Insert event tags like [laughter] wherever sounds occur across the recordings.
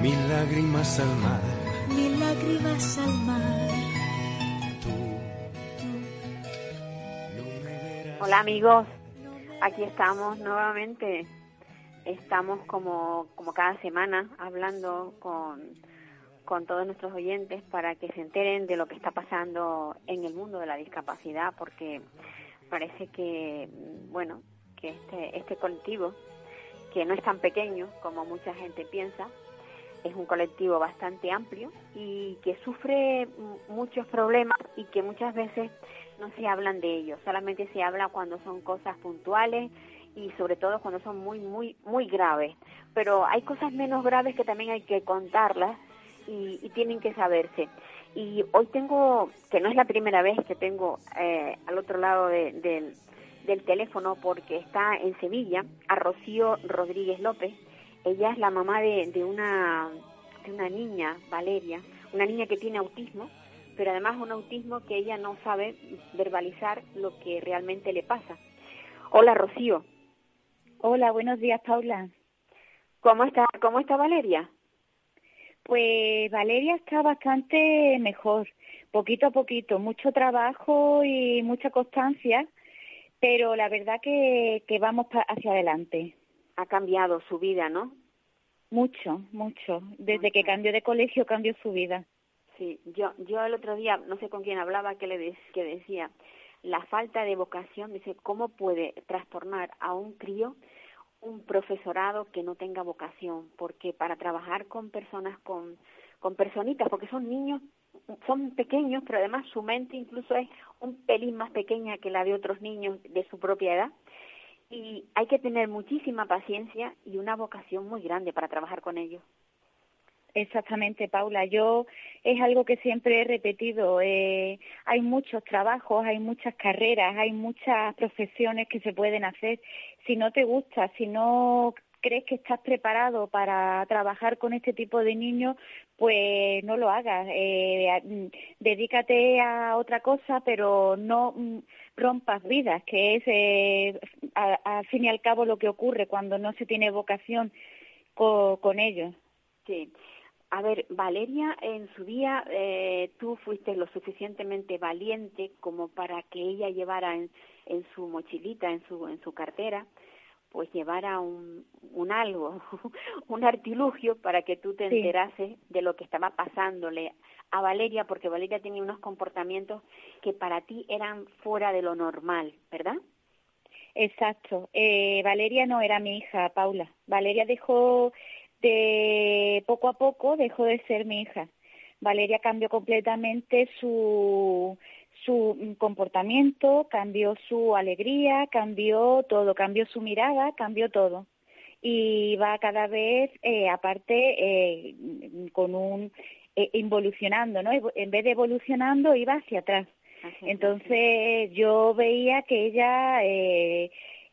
mil lágrimas al mar. mil lágrimas al mar. Tú, no me verás. Hola amigos, aquí estamos nuevamente. Estamos como, como cada semana hablando con, con todos nuestros oyentes para que se enteren de lo que está pasando en el mundo de la discapacidad, porque parece que, bueno, que este, este colectivo, que no es tan pequeño como mucha gente piensa, es un colectivo bastante amplio y que sufre muchos problemas y que muchas veces no se hablan de ellos, solamente se habla cuando son cosas puntuales y sobre todo cuando son muy, muy, muy graves. Pero hay cosas menos graves que también hay que contarlas y, tienen que saberse. Y hoy tengo, que no es la primera vez que tengo eh, al otro lado de- del, del teléfono porque está en Sevilla, a Rocío Rodríguez López. Ella es la mamá de, de una, de una niña, Valeria, una niña que tiene autismo, pero además un autismo que ella no sabe verbalizar lo que realmente le pasa. Hola Rocío, Hola, buenos días, Paula. ¿cómo está, cómo está Valeria? Pues Valeria está bastante mejor, poquito a poquito, mucho trabajo y mucha constancia, pero la verdad que, que vamos hacia adelante. Ha cambiado su vida, ¿no? Mucho, mucho. Desde que cambió de colegio cambió su vida. Sí, yo, yo el otro día, no sé con quién hablaba, que le de- que decía, la falta de vocación, dice, ¿cómo puede trastornar a un crío un profesorado que no tenga vocación? Porque para trabajar con personas, con, con personitas, porque son niños, son pequeños, pero además su mente incluso es un pelín más pequeña que la de otros niños de su propia edad. Y hay que tener muchísima paciencia y una vocación muy grande para trabajar con ellos. Exactamente, Paula. Yo es algo que siempre he repetido. Eh, hay muchos trabajos, hay muchas carreras, hay muchas profesiones que se pueden hacer. Si no te gusta, si no crees que estás preparado para trabajar con este tipo de niños, pues no lo hagas. Eh, mm, dedícate a otra cosa, pero no mm, rompas vidas, que es eh, al fin y al cabo lo que ocurre cuando no se tiene vocación co- con ellos. Sí. A ver, Valeria, en su día eh, tú fuiste lo suficientemente valiente como para que ella llevara en, en su mochilita, en su, en su cartera, pues llevara un, un algo, [laughs] un artilugio para que tú te Sí. enterases de lo que estaba pasándole a Valeria, porque Valeria tenía unos comportamientos que para ti eran fuera de lo normal, ¿verdad? Exacto. Eh, Valeria no era mi hija, Paula. Valeria dejó de poco a poco dejó de ser mi hija. Valeria cambió completamente su su comportamiento, cambió su alegría, cambió todo, cambió su mirada, cambió todo. Y va cada vez, eh, aparte, eh, con un eh, involucionando, ¿no? En vez de evolucionando, iba hacia atrás. Entonces yo veía que ella eh,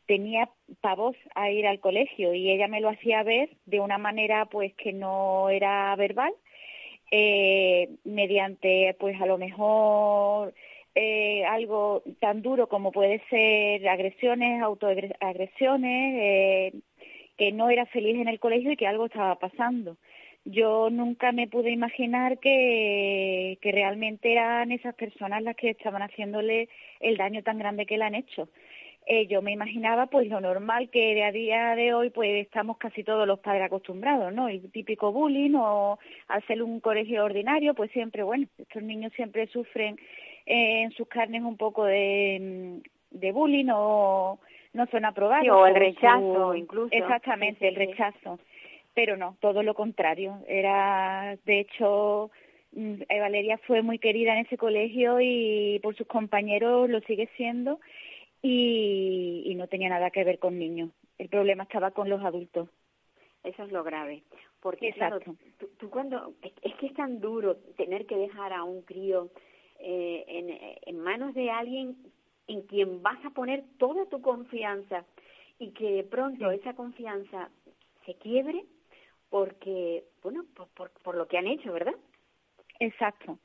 tenía pavos a ir al colegio y ella me lo hacía ver de una manera pues que no era verbal, mediante pues a lo mejor eh, algo tan duro como puede ser agresiones, autoagresiones, eh, que no era feliz en el colegio y que algo estaba pasando yo nunca me pude imaginar que, realmente eran esas personas las que estaban haciéndole el daño tan grande que le han hecho. Eh, yo me imaginaba pues lo normal que de a día de hoy pues estamos casi todos los padres acostumbrados, ¿no? El típico bullying o ser un colegio ordinario pues siempre, bueno, estos niños siempre sufren en sus carnes un poco de, de bullying o no son aprobados. Sí, o el rechazo su- incluso. Exactamente, Sí, sí, el rechazo pero no, todo lo contrario. Era, de hecho, mm, eh, Valeria fue muy querida en ese colegio y por sus compañeros lo sigue siendo y, y no tenía nada que ver con niños. El problema estaba con los adultos. Eso es lo grave. Porque, claro, tú, tú cuando. Es, que es tan duro tener que dejar a un crío eh, en, en manos de alguien en quien vas a poner toda tu confianza y que de pronto esa confianza se quiebre porque, bueno, por, por, por lo que han hecho, ¿verdad? Exacto.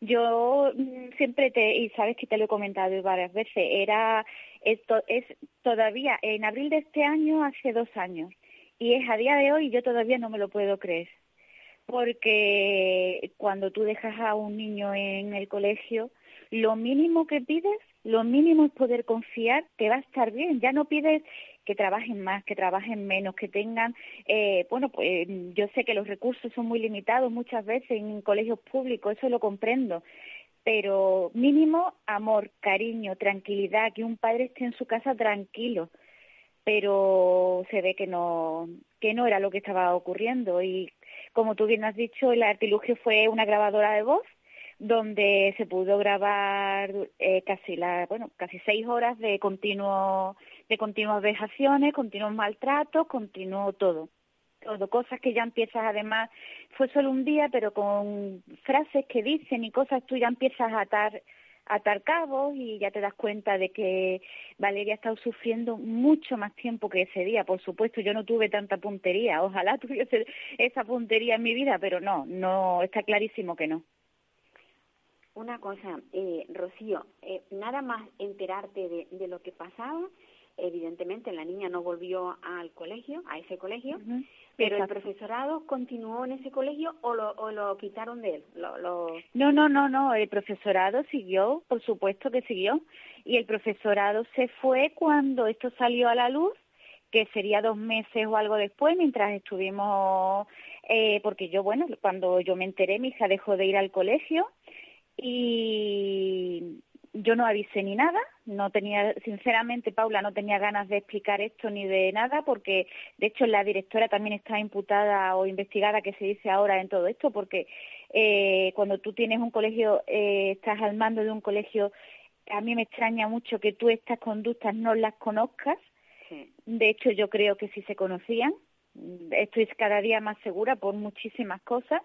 Yo mm, siempre te, y sabes que te lo he comentado varias veces, era, esto es todavía, en abril de este año, hace dos años, y es a día de hoy, yo todavía no me lo puedo creer, porque cuando tú dejas a un niño en el colegio, lo mínimo que pides, lo mínimo es poder confiar que va a estar bien, ya no pides que trabajen más, que trabajen menos, que tengan, eh, bueno, pues yo sé que los recursos son muy limitados muchas veces en colegios públicos, eso lo comprendo, pero mínimo amor, cariño, tranquilidad, que un padre esté en su casa tranquilo, pero se ve que no, que no era lo que estaba ocurriendo y como tú bien has dicho, el artilugio fue una grabadora de voz donde se pudo grabar eh, casi la, bueno, casi seis horas de continuo de continuas vejaciones, continuos maltratos, continuo todo. Todo, cosas que ya empiezas además, fue solo un día, pero con frases que dicen y cosas tú ya empiezas a atar, atar cabos y ya te das cuenta de que Valeria ha estado sufriendo mucho más tiempo que ese día. Por supuesto, yo no tuve tanta puntería, ojalá [laughs] tuviese esa puntería en mi vida, pero no, no, está clarísimo que no. Una cosa, eh, Rocío, eh, nada más enterarte de, de lo que pasaba, evidentemente la niña no volvió al colegio, a ese colegio, pero el profesorado continuó en ese colegio o lo, o lo quitaron de él. Lo, No, no, no, no, el profesorado siguió, por supuesto que siguió, y el profesorado se fue cuando esto salió a la luz, que sería dos meses o algo después, mientras estuvimos, eh, porque yo, bueno, cuando yo me enteré, mi hija dejó de ir al colegio y yo no avisé ni nada, no tenía, sinceramente, Paula, no tenía ganas de explicar esto ni de nada, porque de hecho la directora también está imputada o investigada, que se dice ahora en todo esto, porque eh, cuando tú tienes un colegio, eh, estás al mando de un colegio, a mí me extraña mucho que tú estas conductas no las conozcas. De hecho, yo creo que sí se conocían. Estoy cada día más segura por muchísimas cosas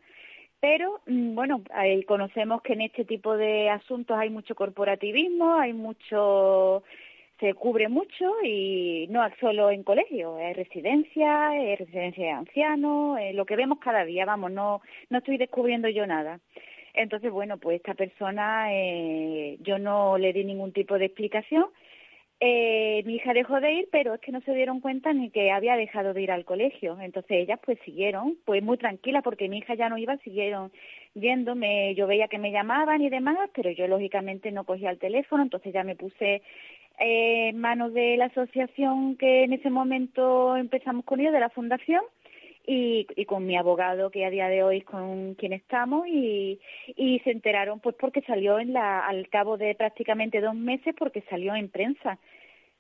pero mm, bueno, conocemos que en este tipo de asuntos hay mucho corporativismo, hay mucho, se cubre mucho y no solo en colegio, es residencia, es residencia de ancianos, lo que vemos cada día, vamos, no, no estoy descubriendo yo nada. Entonces, bueno, pues esta persona, eh, yo no le di ningún tipo de explicación eh, mi hija dejó de ir, pero es que no se dieron cuenta ni que había dejado de ir al colegio. Entonces ellas pues siguieron, pues muy tranquilas porque mi hija ya no iba, siguieron yéndome. Yo veía que me llamaban y demás, pero yo lógicamente no cogía el teléfono, entonces ya me puse eh, en manos de la asociación que en ese momento empezamos con ellos, de la fundación, y, y, con mi abogado que a día de hoy con quien estamos y, se enteraron pues porque salió en la, al cabo de prácticamente dos meses porque salió en prensa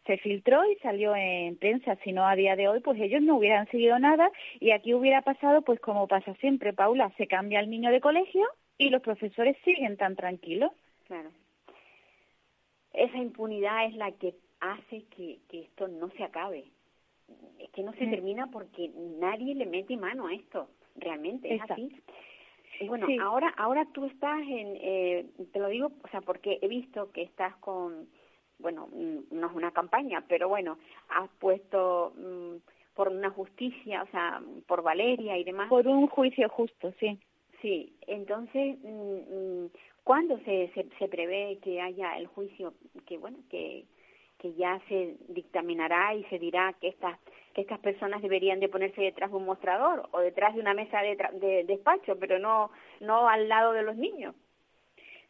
se filtró y salió en prensa, si no a día de hoy pues ellos no hubieran seguido nada y aquí hubiera pasado pues como pasa siempre, Paula, se cambia el niño de colegio y los profesores siguen tan tranquilos. Claro. Esa impunidad es la que hace que esto no se acabe es que no se termina porque nadie le mete mano a esto, realmente, es así. Y bueno, ahora ahora tú estás en, eh, te lo digo, o sea, porque he visto que estás con, bueno, mm, no es una campaña, pero bueno, has puesto mm, por una justicia, o sea, por Valeria y demás. Por un juicio justo, sí. Sí, entonces, mm, ¿cuándo se, se, se prevé que haya el juicio? Que bueno, que que ya se dictaminará y se dirá que estas que estas personas deberían de ponerse detrás de un mostrador o detrás de una mesa de, de despacho, pero no no al lado de los niños.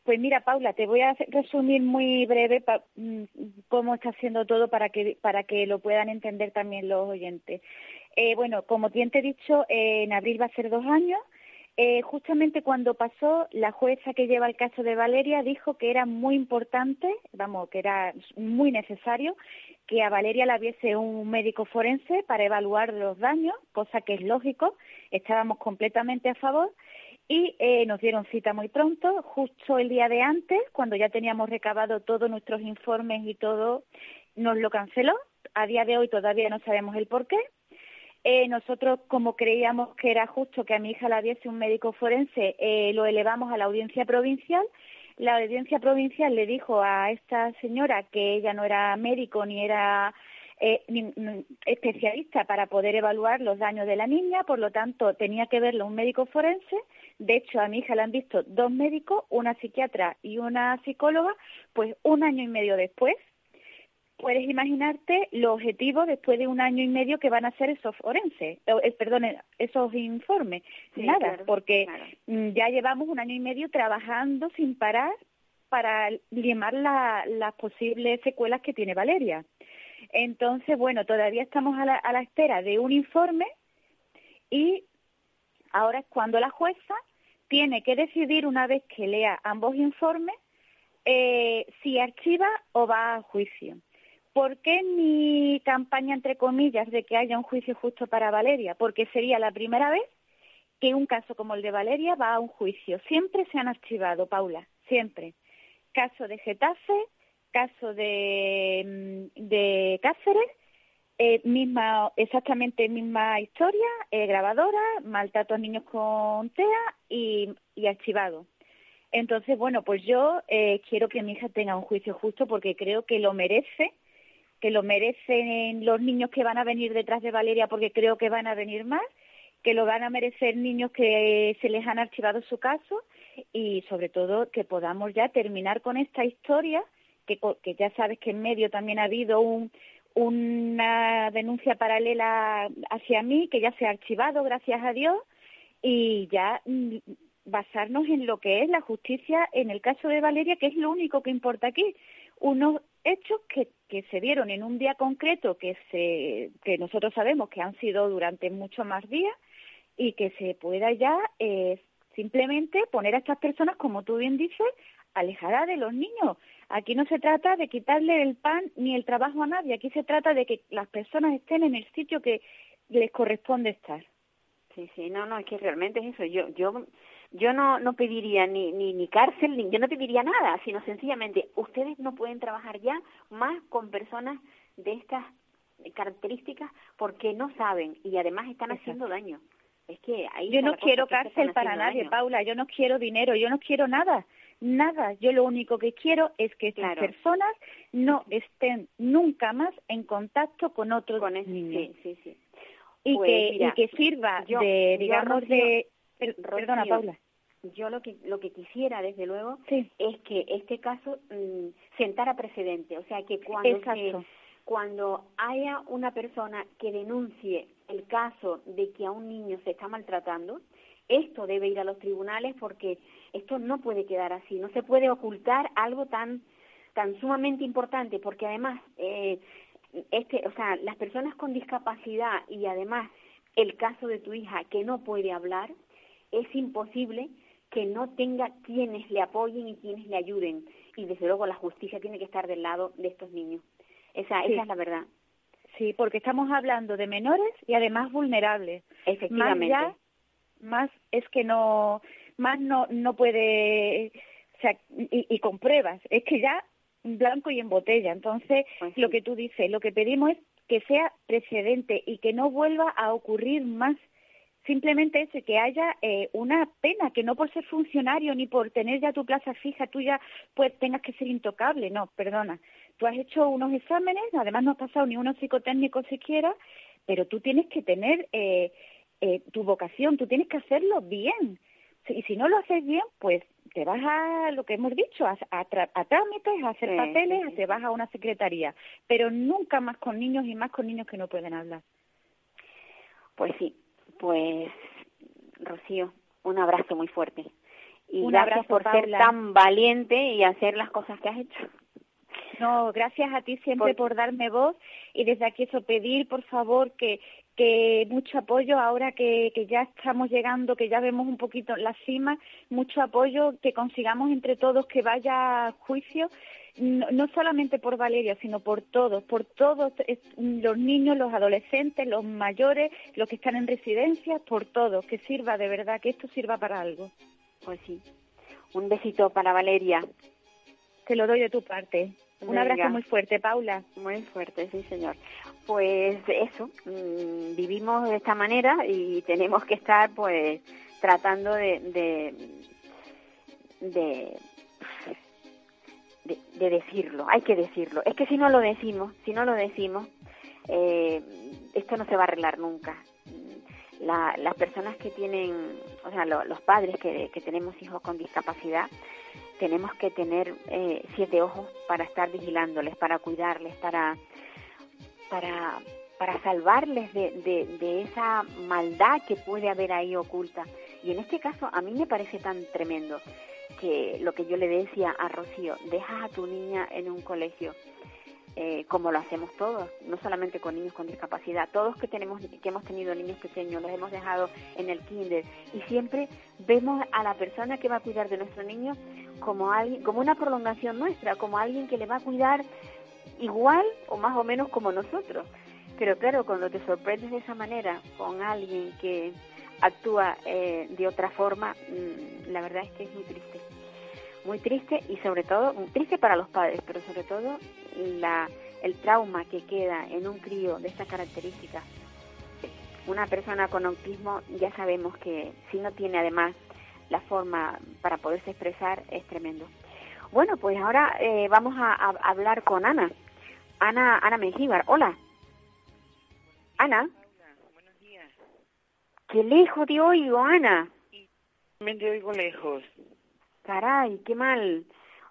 Pues mira, Paula, te voy a resumir muy breve mm, cómo está haciendo todo para que para que lo puedan entender también los oyentes. Eh, bueno, como bien te he dicho, eh, en abril va a ser dos años. Eh, justamente cuando pasó, la jueza que lleva el caso de Valeria dijo que era muy importante, vamos, que era muy necesario que a Valeria la viese un médico forense para evaluar los daños, cosa que es lógico, estábamos completamente a favor y eh, nos dieron cita muy pronto, justo el día de antes, cuando ya teníamos recabado todos nuestros informes y todo, nos lo canceló. A día de hoy todavía no sabemos el por qué Eh, nosotros, como creíamos que era justo que a mi hija la viese un médico forense, eh, lo elevamos a la audiencia provincial. La audiencia provincial le dijo a esta señora que ella no era médico ni era eh, especialista para poder evaluar los daños de la niña, por lo tanto tenía que verlo un médico forense. De hecho, a mi hija la han visto dos médicos, una psiquiatra y una psicóloga, pues un año y medio después. Puedes imaginarte los objetivos después de un año y medio que van a ser esos forenses, eh, perdón, eh, esos informes. Sí, Nada, claro, porque claro. mm, ya llevamos un año y medio trabajando sin parar para limar la- las posibles secuelas que tiene Valeria. Entonces, bueno, todavía estamos a la, a la espera de un informe y ahora es cuando la jueza tiene que decidir, una vez que lea ambos informes, eh, si archiva o va a juicio. ¿Por qué mi campaña, entre comillas, de que haya un juicio justo para Valeria? Porque sería la primera vez que un caso como el de Valeria va a un juicio. Siempre se han archivado, Paula, siempre. Caso de Getafe, caso de, mm, Cáceres, eh, misma, exactamente misma historia, eh, grabadora, maltrato a niños con TEA y, y archivado. Entonces, bueno, pues yo eh, quiero que mi hija tenga un juicio justo porque creo que lo merece, que lo merecen los niños que van a venir detrás de Valeria porque creo que van a venir más, que lo van a merecer niños que se les han archivado su caso y sobre todo que podamos ya terminar con esta historia, que, ya sabes que en medio también ha habido un, una denuncia paralela hacia mí, que ya se ha archivado, gracias a Dios, y ya mm, basarnos en lo que es la justicia en el caso de Valeria, que es lo único que importa aquí. Unos hechos que, que se dieron en un día concreto que, se, que nosotros sabemos que han sido durante muchos más días y que se pueda ya eh, simplemente poner a estas personas, como tú bien dices, alejadas de los niños. Aquí no se trata de quitarle el pan ni el trabajo a nadie, aquí se trata de que las personas estén en el sitio que les corresponde estar. Sí, sí, no, no, es que realmente es eso. Yo, yo, yo no, no pediría ni, ni, ni cárcel, ni, yo no pediría nada, sino sencillamente, ustedes no pueden trabajar ya más con personas de estas características porque no saben y además están Exacto. haciendo daño. Es que ahí Yo no quiero cárcel para nadie, daño. Paula, yo no quiero dinero, yo no quiero nada, nada. Yo lo único que quiero es que estas Claro. personas no estén nunca más en contacto con otros Con niños. sí, sí, sí. y, Pues, que, mira, y que sirva yo- de, yo, digamos, Rocío- de... per- perdona, Paula. Yo lo que lo que quisiera, desde luego, Sí. es que este caso mm, sentara precedente, o sea que cuando se- cuando haya una persona que denuncie el caso de que a un niño se está maltratando, esto debe ir a los tribunales porque esto no puede quedar así, no se puede ocultar algo tan tan sumamente importante porque además eh, este, o sea, las personas con discapacidad y además el caso de tu hija que no puede hablar, es imposible que no tenga quienes le apoyen y quienes le ayuden. Y desde luego la justicia tiene que estar del lado de estos niños. Esa, Sí. esa es la verdad. Sí, porque estamos hablando de menores y además vulnerables. Más Efectivamente. ya, más es que no, más no, no puede, o sea, y, y con pruebas, es que ya en blanco y en botella. Entonces, Pues lo que tú dices, lo que pedimos es que sea precedente y que no vuelva a ocurrir más. Simplemente eso, que haya eh, una pena, que no por ser funcionario ni por tener ya tu plaza fija, tú ya pues tengas que ser intocable. No, perdona. Tú has hecho unos exámenes, además no has pasado ni uno psicotécnico siquiera, pero tú tienes que tener eh, eh, tu vocación, tú tienes que hacerlo bien. Y si no lo haces bien, pues te vas a lo que hemos dicho, a, a, tra- a trámites, a hacer Sí, papeles, sí, sí, te vas a una secretaría, pero nunca más con niños y más con niños que no pueden hablar. Pues sí, pues Rocío, un abrazo muy fuerte. Y Un gracias abrazo, por Paula. ser tan valiente y hacer las cosas que has hecho. No, gracias a ti siempre Por- por darme voz y desde aquí eso pedir, por favor, que, que mucho apoyo ahora que, que ya estamos llegando, que ya vemos un poquito la cima, mucho apoyo, que consigamos entre todos que vaya a juicio, no, no solamente por Valeria, sino por todos, por todos los niños, los adolescentes, los mayores, los que están en residencias, por todos, que sirva de verdad, que esto sirva para algo. Pues sí. Un besito para Valeria. Te lo doy de tu parte. Un abrazo muy fuerte, Paula. Muy fuerte, sí, señor. Pues eso, mm, vivimos de esta manera y tenemos que estar, pues, tratando de, de, de, de, decirlo. Hay que decirlo. Es que si no lo decimos, si no lo decimos, eh, esto no se va a arreglar nunca. La, las personas que tienen, o sea, los padres que, que tenemos hijos con discapacidad, tenemos que tener eh, siete ojos para estar vigilándoles, para cuidarles, para, para, para salvarles de, de, de, esa maldad que puede haber ahí oculta. Y en este caso a mí me parece tan tremendo que lo que yo le decía a Rocío, dejas a tu niña en un colegio eh, como lo hacemos todos, no solamente con niños con discapacidad, todos que tenemos que hemos tenido niños pequeños los hemos dejado en el kinder y siempre vemos a la persona que va a cuidar de nuestro niño como alguien, como una prolongación nuestra, como alguien que le va a cuidar igual o más o menos como nosotros. Pero claro, cuando te sorprendes de esa manera con alguien que actúa eh, de otra forma, mm, la verdad es que es muy triste muy triste y sobre todo, triste para los padres, pero sobre todo la, el trauma que queda en un crío de estas características. Una persona con autismo ya sabemos que si no tiene además la forma para poderse expresar es tremendo. Bueno, pues ahora eh, vamos a, hablar con Ana. Ana, Ana Mengíbar. Hola. Ana. buenos días. Qué lejos te oigo, Ana. Me te oigo lejos. Caray, qué mal.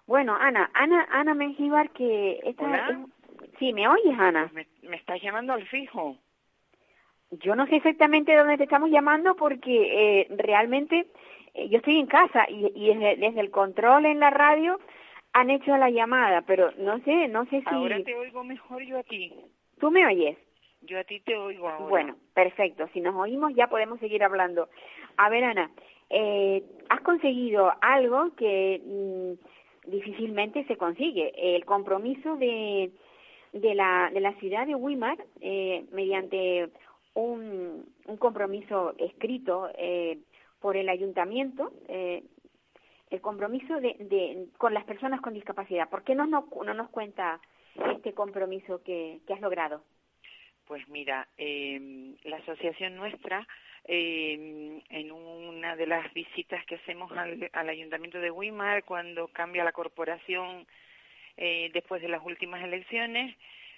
Bueno, Ana, Ana, Ana Mengíbar, que esta Sí, ¿me oyes, Ana? Me, me, estás llamando al fijo. Yo no sé exactamente dónde te estamos llamando porque eh, realmente eh, yo estoy en casa y, y desde, desde, el control en la radio han hecho la llamada, pero no sé, no sé si... Ahora te oigo mejor yo aquí. ¿Tú me oyes? Yo a ti te oigo ahora. Bueno, perfecto. Si nos oímos ya podemos seguir hablando. A ver, Ana, eh, has conseguido algo que mm, difícilmente se consigue, el compromiso de, de, la, de la ciudad de Weimar eh, mediante un, un, compromiso escrito eh, por el ayuntamiento, eh, el compromiso de, de, con las personas con discapacidad. ¿Por qué no, no, no nos cuenta este compromiso que, que has logrado? Pues mira, eh, la asociación nuestra eh, en una de las visitas que hacemos al, Ayuntamiento de Weimar cuando cambia la corporación eh, después de las últimas elecciones,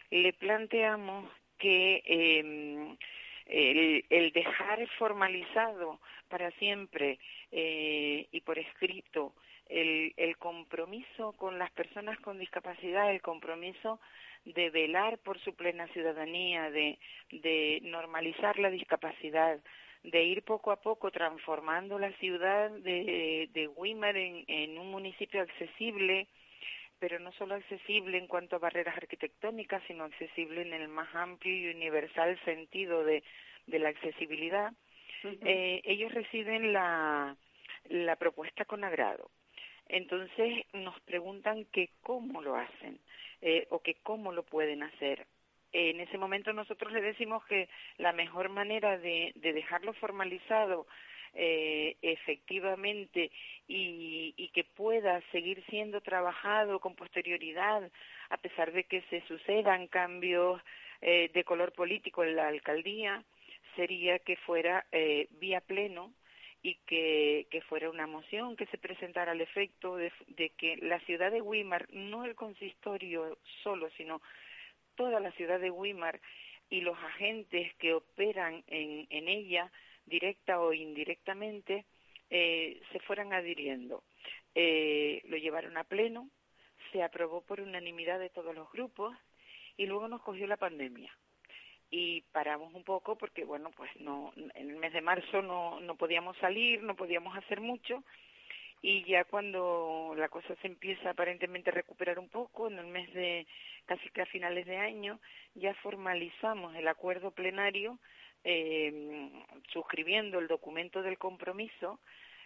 le planteamos que eh, el, el, dejar formalizado para siempre eh, y por escrito el, el compromiso con las personas con discapacidad, el compromiso de velar por su plena ciudadanía, de, de normalizar la discapacidad, de ir poco a poco transformando la ciudad de, de Weimar en, en un municipio accesible, pero no solo accesible en cuanto a barreras arquitectónicas, sino accesible en el más amplio y universal sentido de, de la accesibilidad, uh -huh. eh, ellos reciben la, la propuesta con agrado. Entonces nos preguntan que cómo lo hacen eh, o que cómo lo pueden hacer. En ese momento nosotros le decimos que la mejor manera de, de dejarlo formalizado eh, efectivamente y, y, que pueda seguir siendo trabajado con posterioridad a pesar de que se sucedan cambios eh, de color político en la alcaldía sería que fuera eh, vía pleno y que, fuera una moción que se presentara al efecto de, de que la ciudad de Weimar, no el consistorio solo, sino toda la ciudad de Weimar y los agentes que operan en, en ella, directa o indirectamente, eh, se fueran adhiriendo. Eh, lo llevaron a pleno, se aprobó por unanimidad de todos los grupos y luego nos cogió la pandemia. Y paramos un poco porque, bueno, pues no, en el mes de marzo no, no podíamos salir, no podíamos hacer mucho y ya cuando la cosa se empieza aparentemente a recuperar un poco, en el mes de casi que a finales de año, ya formalizamos el acuerdo plenario eh, suscribiendo el documento del compromiso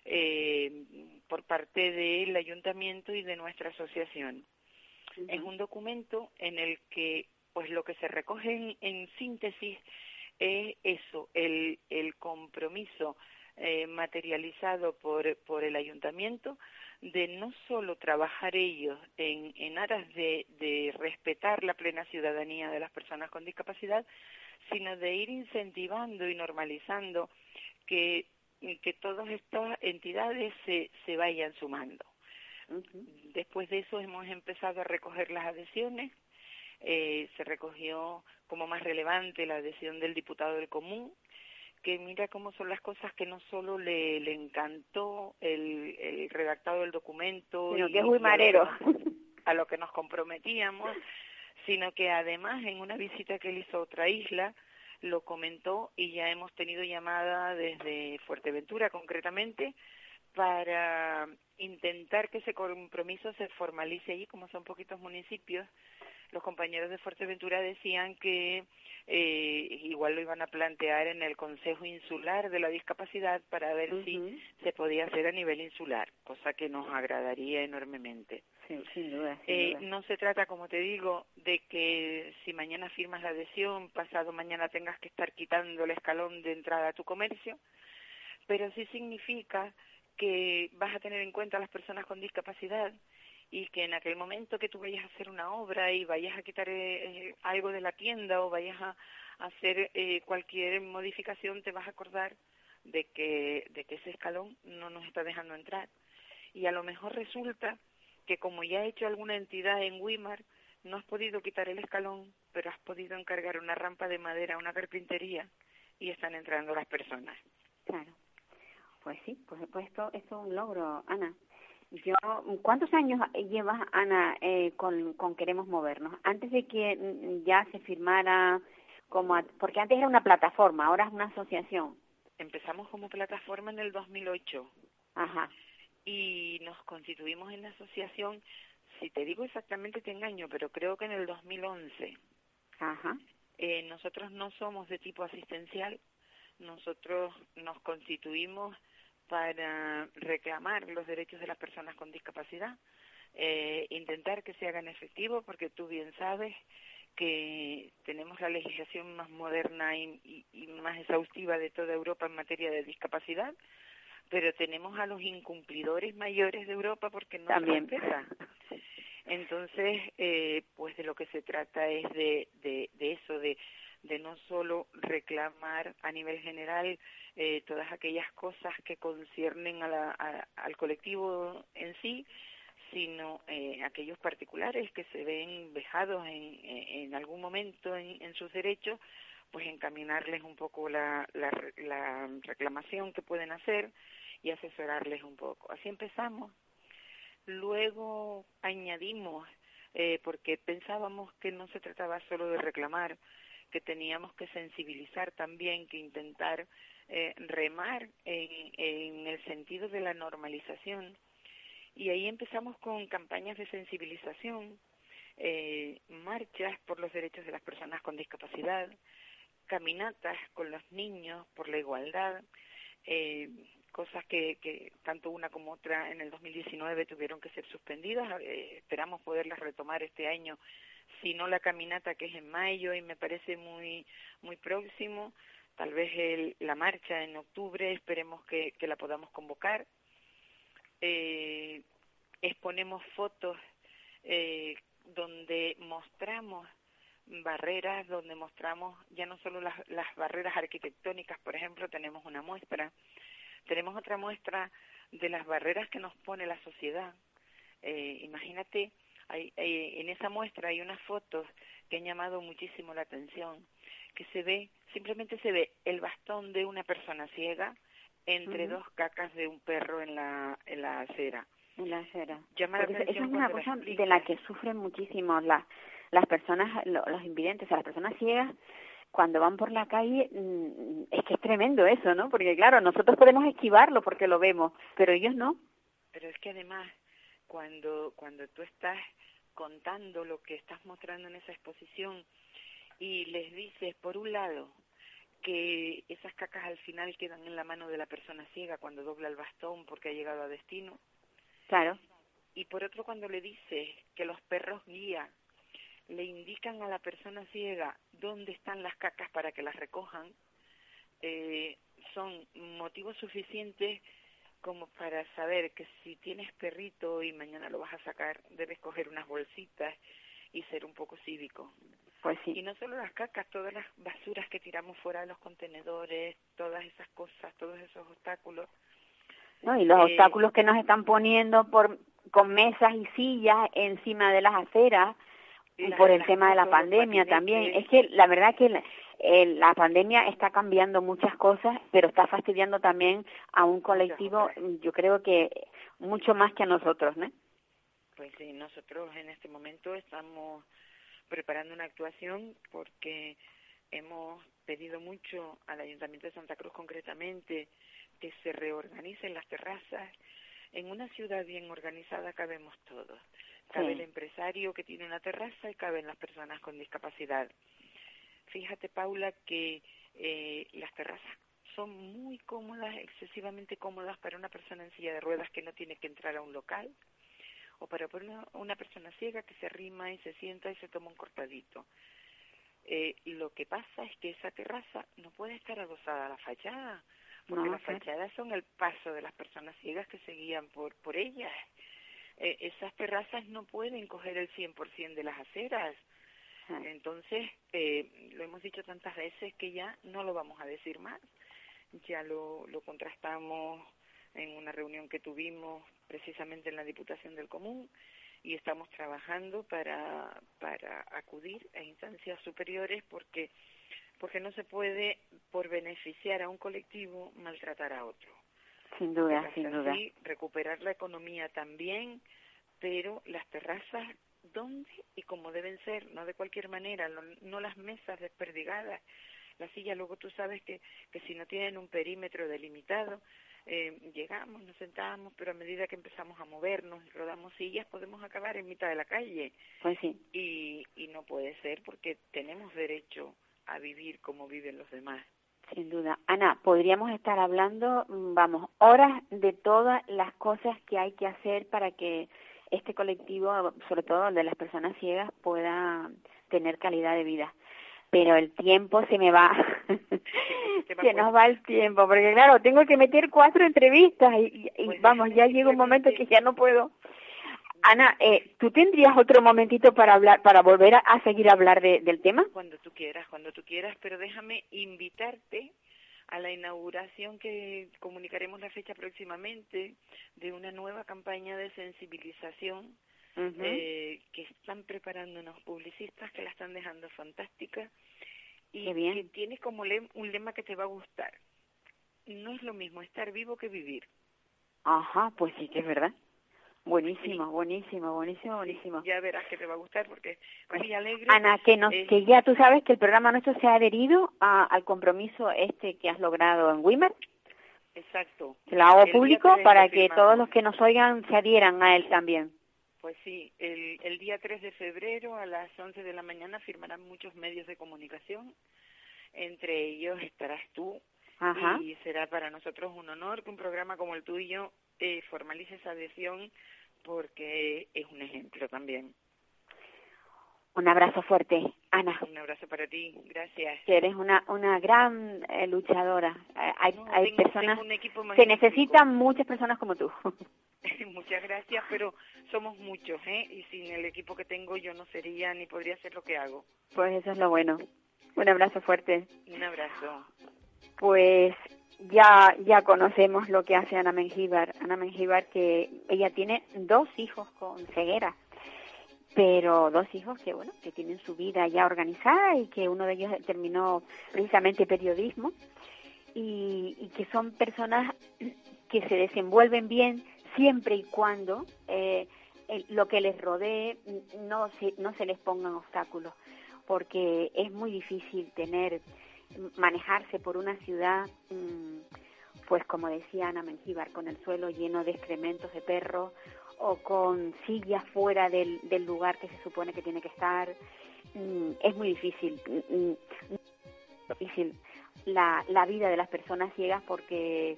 eh, por parte del ayuntamiento y de nuestra asociación. Uh -huh. Es un documento en el que pues lo que se recoge en, en síntesis es eso, el, el compromiso eh, materializado por, por el ayuntamiento de no solo trabajar ellos en, en aras de, de respetar la plena ciudadanía de las personas con discapacidad, sino de ir incentivando y normalizando que, que todas estas entidades se, se vayan sumando. Después de eso hemos empezado a recoger las adhesiones. Eh, se recogió como más relevante la adhesión del diputado del común, que mira cómo son las cosas que no solo le, le encantó el, el redactado del documento, sino que es muy marero. a lo que nos comprometíamos, sino que además en una visita que él hizo a otra isla lo comentó y ya hemos tenido llamada desde Fuerteventura concretamente para intentar que ese compromiso se formalice allí, como son poquitos municipios. Los compañeros de Fuerteventura decían que eh, igual lo iban a plantear en el Consejo Insular de la Discapacidad para ver si se podía hacer a nivel insular, cosa que nos agradaría enormemente. Sí, sin duda, sin Eh, duda. no se trata, como te digo, de que si mañana firmas la adhesión, pasado mañana tengas que estar quitando el escalón de entrada a tu comercio, pero sí significa que vas a tener en cuenta a las personas con discapacidad y que en aquel momento que tú vayas a hacer una obra y vayas a quitar eh, eh, algo de la tienda o vayas a, hacer eh, cualquier modificación, te vas a acordar de que, de que ese escalón no nos está dejando entrar. Y a lo mejor resulta que como ya ha hecho alguna entidad en Wimar, no has podido quitar el escalón, pero has podido encargar una rampa de madera a una carpintería y están entrando las personas. Claro. Pues sí, pues, pues esto, esto es un logro, Ana. Yo, ¿Cuántos años llevas, Ana, eh, con, con Queremos Movernos? Antes de que mm, ya se firmara como... porque antes era una plataforma, ahora es una asociación. Empezamos como plataforma en el 2008 Ajá. y nos constituimos en la asociación, si te digo exactamente te engaño, pero creo que en el 2011. Ajá. Eh, nosotros no somos de tipo asistencial, nosotros nos constituimos para reclamar los derechos de las personas con discapacidad, eh, intentar que se hagan efectivos, porque tú bien sabes que tenemos la legislación más moderna y, y- y más exhaustiva de toda Europa en materia de discapacidad, pero tenemos a los incumplidores mayores de Europa porque no También. se respeta. Entonces, eh, pues de lo que se trata es de, de, de eso, de, de no solo reclamar a nivel general eh, todas aquellas cosas que conciernen a la- al colectivo en sí, sino eh, aquellos particulares que se ven vejados en, en algún momento en, en sus derechos, pues encaminarles un poco la, la, la reclamación que pueden hacer y asesorarles un poco. Así empezamos. Luego añadimos, eh, porque pensábamos que no se trataba solo de reclamar, que teníamos que sensibilizar también, que intentar eh, remar en, en el sentido de la normalización. Y ahí empezamos con campañas de sensibilización, eh, marchas por los derechos de las personas con discapacidad, caminatas con los niños por la igualdad, eh, cosas que, que tanto una como otra en el 2019 tuvieron que ser suspendidas. Eh, esperamos poderlas retomar este año, si no la caminata que es en mayo y me parece muy muy próximo, tal vez el, la marcha en octubre, esperemos que, que la podamos convocar. Eh, exponemos fotos eh, donde mostramos barreras, donde mostramos ya no solo las, las barreras arquitectónicas, por ejemplo, tenemos una muestra, tenemos otra muestra de las barreras que nos pone la sociedad. Eh, imagínate, hay, hay- en esa muestra hay unas fotos que han llamado muchísimo la atención, que se ve, simplemente se ve el bastón de una persona ciega entre dos cacas de un perro en la, en la acera. En la acera. Llama la atención es una cosa de la que sufren muchísimo las las personas, lo- los invidentes, o sea, las personas ciegas, cuando van por la calle, mm, es que es tremendo eso, ¿no? Porque claro, nosotros podemos esquivarlo porque lo vemos, pero ellos no. Pero es que además, cuando, cuando tú estás contando lo que estás mostrando en esa exposición y les dices, por un lado, que esas cacas al final quedan en la mano de la persona ciega cuando dobla el bastón porque ha llegado a destino, Claro. y por otro cuando le dices que los perros guía le indican a la persona ciega dónde están las cacas para que las recojan, eh, son motivos suficientes como para saber que si tienes perrito y mañana lo vas a sacar, debes coger unas bolsitas y ser un poco cívico. Pues sí. Y no solo las cacas, todas las basuras que tiramos fuera de los contenedores, todas esas cosas, todos esos obstáculos. ¿no? Y los Eh, obstáculos que nos están poniendo por con mesas y sillas encima de las aceras Y por el tema de la pandemia también. Es que la verdad que la, el- la pandemia está cambiando muchas cosas, pero está fastidiando también a un colectivo, yo creo que mucho más que a nosotros, ¿no? Pues sí, nosotros en este momento estamos preparando una actuación porque hemos pedido mucho al Ayuntamiento de Santa Cruz concretamente que se reorganicen las terrazas. En una ciudad bien organizada cabemos todos. Cabe Sí. el empresario que tiene una terraza y caben las personas con discapacidad. Fíjate, Paula, que eh, las terrazas son muy cómodas, excesivamente cómodas para una persona en silla de ruedas que no tiene que entrar a un local o para una, una persona ciega que se arrima y se sienta y se toma un cortadito. Eh, lo que pasa es que esa terraza no puede estar adosada a la fachada, porque No, las fachadas son el paso de las personas ciegas que se guían por, por ellas. Eh, esas terrazas no pueden coger el 100% de las aceras. Entonces, eh, lo hemos dicho tantas veces que ya no lo vamos a decir más. Ya lo, lo contrastamos en una reunión que tuvimos precisamente en la Diputación del Común y estamos trabajando para, para acudir a instancias superiores porque, porque no se puede, por beneficiar a un colectivo, maltratar a otro. Sin duda, sin hasta duda. así recuperar la economía también, pero las terrazas, ¿dónde y cómo deben ser? No de cualquier manera, no, no las mesas desperdigadas. Las sillas, luego tú sabes que, que si no tienen un perímetro delimitado, eh, llegamos, nos sentamos, pero a medida que empezamos a movernos y rodamos sillas, podemos acabar en mitad de la calle. Pues sí. Y, y no puede ser porque tenemos derecho a vivir como viven los demás. Sin duda. Ana, podríamos estar hablando, mm, vamos, horas de todas las cosas que hay que hacer para que este colectivo, sobre todo el de las personas ciegas, pueda tener calidad de vida. Pero el tiempo se me va, se nos va el tiempo, porque claro, tengo que meter cuatro entrevistas y, Pues vamos, ya llega un momento que ya no puedo. Ana, eh, ¿tú tendrías otro momentito para hablar, para volver a, a seguir a hablar de- del tema? Cuando tú quieras, cuando tú quieras, pero déjame invitarte a la inauguración que comunicaremos la fecha próximamente de una nueva campaña de sensibilización eh, que están preparando unos publicistas que la están dejando fantástica y bien. que tiene como lem- un lema que te va a gustar. No es lo mismo estar vivo que vivir. Ajá, pues sí que es verdad. Buenísimo, buenísimo, buenísimo, buenísimo. Ya verás que te va a gustar porque es muy alegre. Ana, que, nos, Eh, que ya tú sabes que el programa nuestro se ha adherido a- al compromiso este que has logrado en Wimmer, Exacto. que lo hago público 3 para que todos los que nos oigan se adhieran a él también. Pues sí, el, el día 3 de febrero a las 11 de la mañana firmarán muchos medios de comunicación. Entre ellos estarás tú. Ajá. Y será para nosotros un honor que un programa como el tuyo eh, formalice esa adhesión porque es un ejemplo también. Un abrazo fuerte, Ana, Un abrazo para ti. Gracias. que eres una, una gran eh, luchadora. Eh, hay No, hay tengo- personas, tengo magnífico. necesitan muchas personas como tú. [laughs] [laughs] Muchas gracias, pero somos muchos, ¿eh? Y sin el equipo que tengo yo no sería ni podría hacer lo que hago. pues eso es lo bueno. Un abrazo fuerte. Un abrazo. Pues ya ya conocemos lo que hace Ana Mengíbar. Ana Mengíbar que ella tiene dos hijos con ceguera, pero dos hijos que bueno que tienen su vida ya organizada y que uno de ellos terminó precisamente periodismo y, que son personas que se desenvuelven bien siempre y cuando eh, lo que les rodee no se, no se les pongan obstáculos porque es muy difícil tener manejarse por una ciudad, mm, pues como decía Ana Mengíbar, con el suelo lleno de excrementos de perros o con sillas fuera del, del lugar que se supone que tiene que estar, mm, es muy difícil. mm, difícil la, la vida de las personas ciegas porque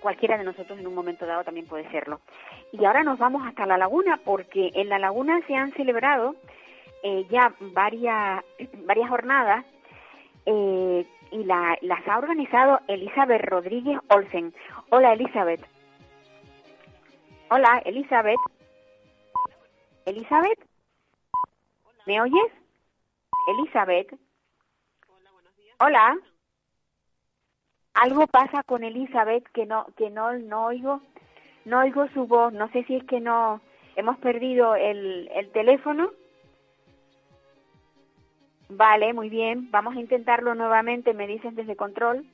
cualquiera de nosotros en un momento dado también puede serlo. Y ahora nos vamos hasta la laguna porque en la laguna se han celebrado eh, ya varias, [clears throat] varias jornadas eh, y la, las ha organizado Elizabeth Rodríguez Olsen. Hola Elizabeth. Hola, Elizabeth. Elizabeth. ¿Me oyes? Elizabeth. Hola. Algo pasa con Elizabeth que no que no no oigo no oigo su voz. No sé si es que no hemos perdido el, el teléfono. Vale, muy bien. Vamos a intentarlo nuevamente, me dicen desde control,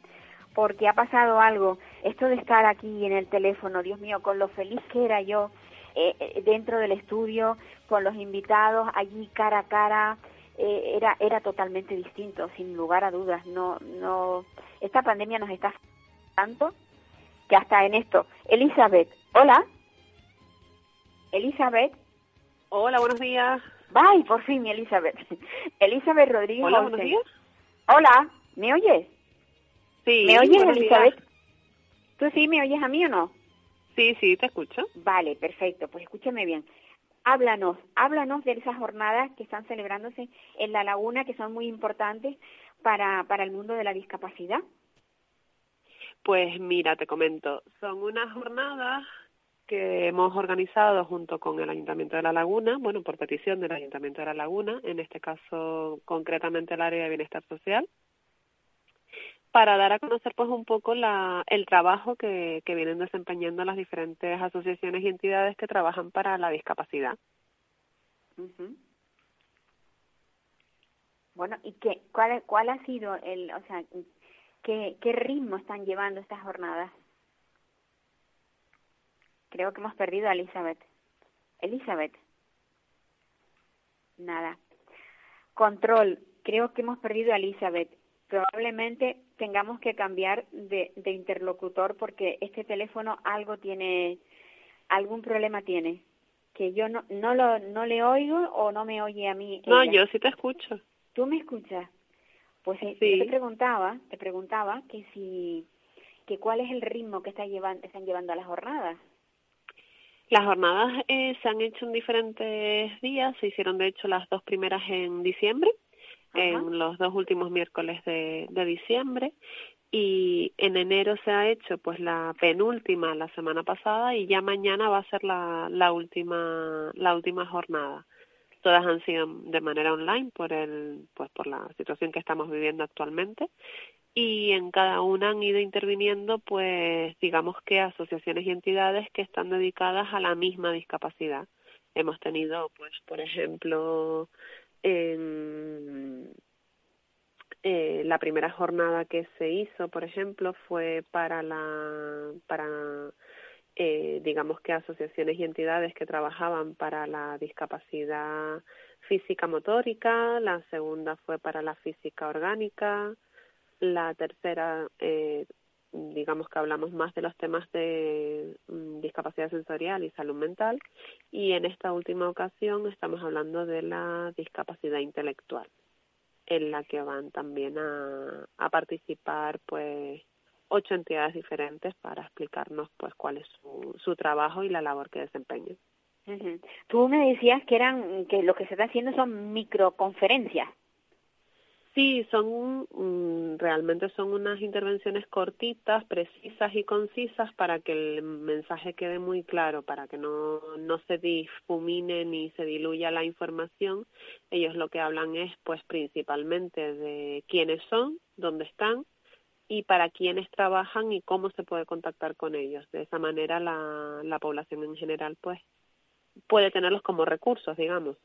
porque ha pasado algo. Esto de estar aquí en el teléfono, Dios mío, con lo feliz que era yo eh, eh, dentro del estudio, con los invitados allí cara a cara, eh, era era totalmente distinto, sin lugar a dudas. No no esta pandemia nos está tanto que hasta en esto. Elizabeth, hola. Elizabeth. Hola, buenos días. Bye, por fin, Elizabeth. [laughs] Elizabeth Rodríguez. Hola, buenos días. Hola, ¿me oyes? Sí. ¿Me oyes, Elizabeth? días. ¿Tú sí me oyes a mí o no? Sí, sí, te escucho. Vale, perfecto. Pues escúchame bien. Háblanos, háblanos de esas jornadas que están celebrándose en La Laguna, que son muy importantes para, para el mundo de la discapacidad. Pues mira, te comento, son unas jornadas que hemos organizado junto con el Ayuntamiento de La Laguna, bueno, por petición del Ayuntamiento de La Laguna, en este caso concretamente el área de bienestar social, para dar a conocer pues un poco la, el trabajo que, que vienen desempeñando las diferentes asociaciones y entidades que trabajan para la discapacidad. Ujú. Bueno, ¿y qué, cuál, cuál ha sido el, o sea, qué ritmo están llevando estas jornadas? Creo que hemos perdido a Elizabeth. Elizabeth. Nada. Control. Creo que hemos perdido a Elizabeth. Probablemente tengamos que cambiar de, de interlocutor porque este teléfono algo tiene, algún problema tiene. Que yo no, no, lo, no le oigo o no me oye a mí. No, ella. yo sí te escucho. ¿Tú me escuchas? Pues eh, Sí. yo te preguntaba, te preguntaba que si, que cuál es el ritmo que está llevan, están llevando a las jornadas. Las jornadas eh, se han hecho en diferentes días, se hicieron de hecho las dos primeras en diciembre, Ajá. en los dos últimos miércoles de, de diciembre, y en enero se ha hecho pues la penúltima la semana pasada y ya mañana va a ser la, la última la última jornada. Todas han sido de manera online por el pues por la situación que estamos viviendo actualmente y en cada una han ido interviniendo pues digamos que asociaciones y entidades que están dedicadas a la misma discapacidad. Hemos tenido pues por ejemplo en eh, la primera jornada que se hizo, por ejemplo, fue para la para eh, digamos que asociaciones y entidades que trabajaban para la discapacidad física motórica, la segunda fue para la física orgánica, la tercera eh, digamos que hablamos más de los temas de mm, discapacidad sensorial y salud mental y en esta última ocasión estamos hablando de la discapacidad intelectual en la que van también a, a participar pues ocho entidades diferentes para explicarnos pues cuál es su, su trabajo y la labor que desempeñan. Tú me decías que eran, que lo que se está haciendo son microconferencias. Sí, son realmente son unas intervenciones cortitas, precisas y concisas para que el mensaje quede muy claro, para que no, no se difumine ni se diluya la información. Ellos lo que hablan es pues principalmente de quiénes son, dónde están y para quiénes trabajan y cómo se puede contactar con ellos. De esa manera la, la población en general pues puede tenerlos como recursos, digamos.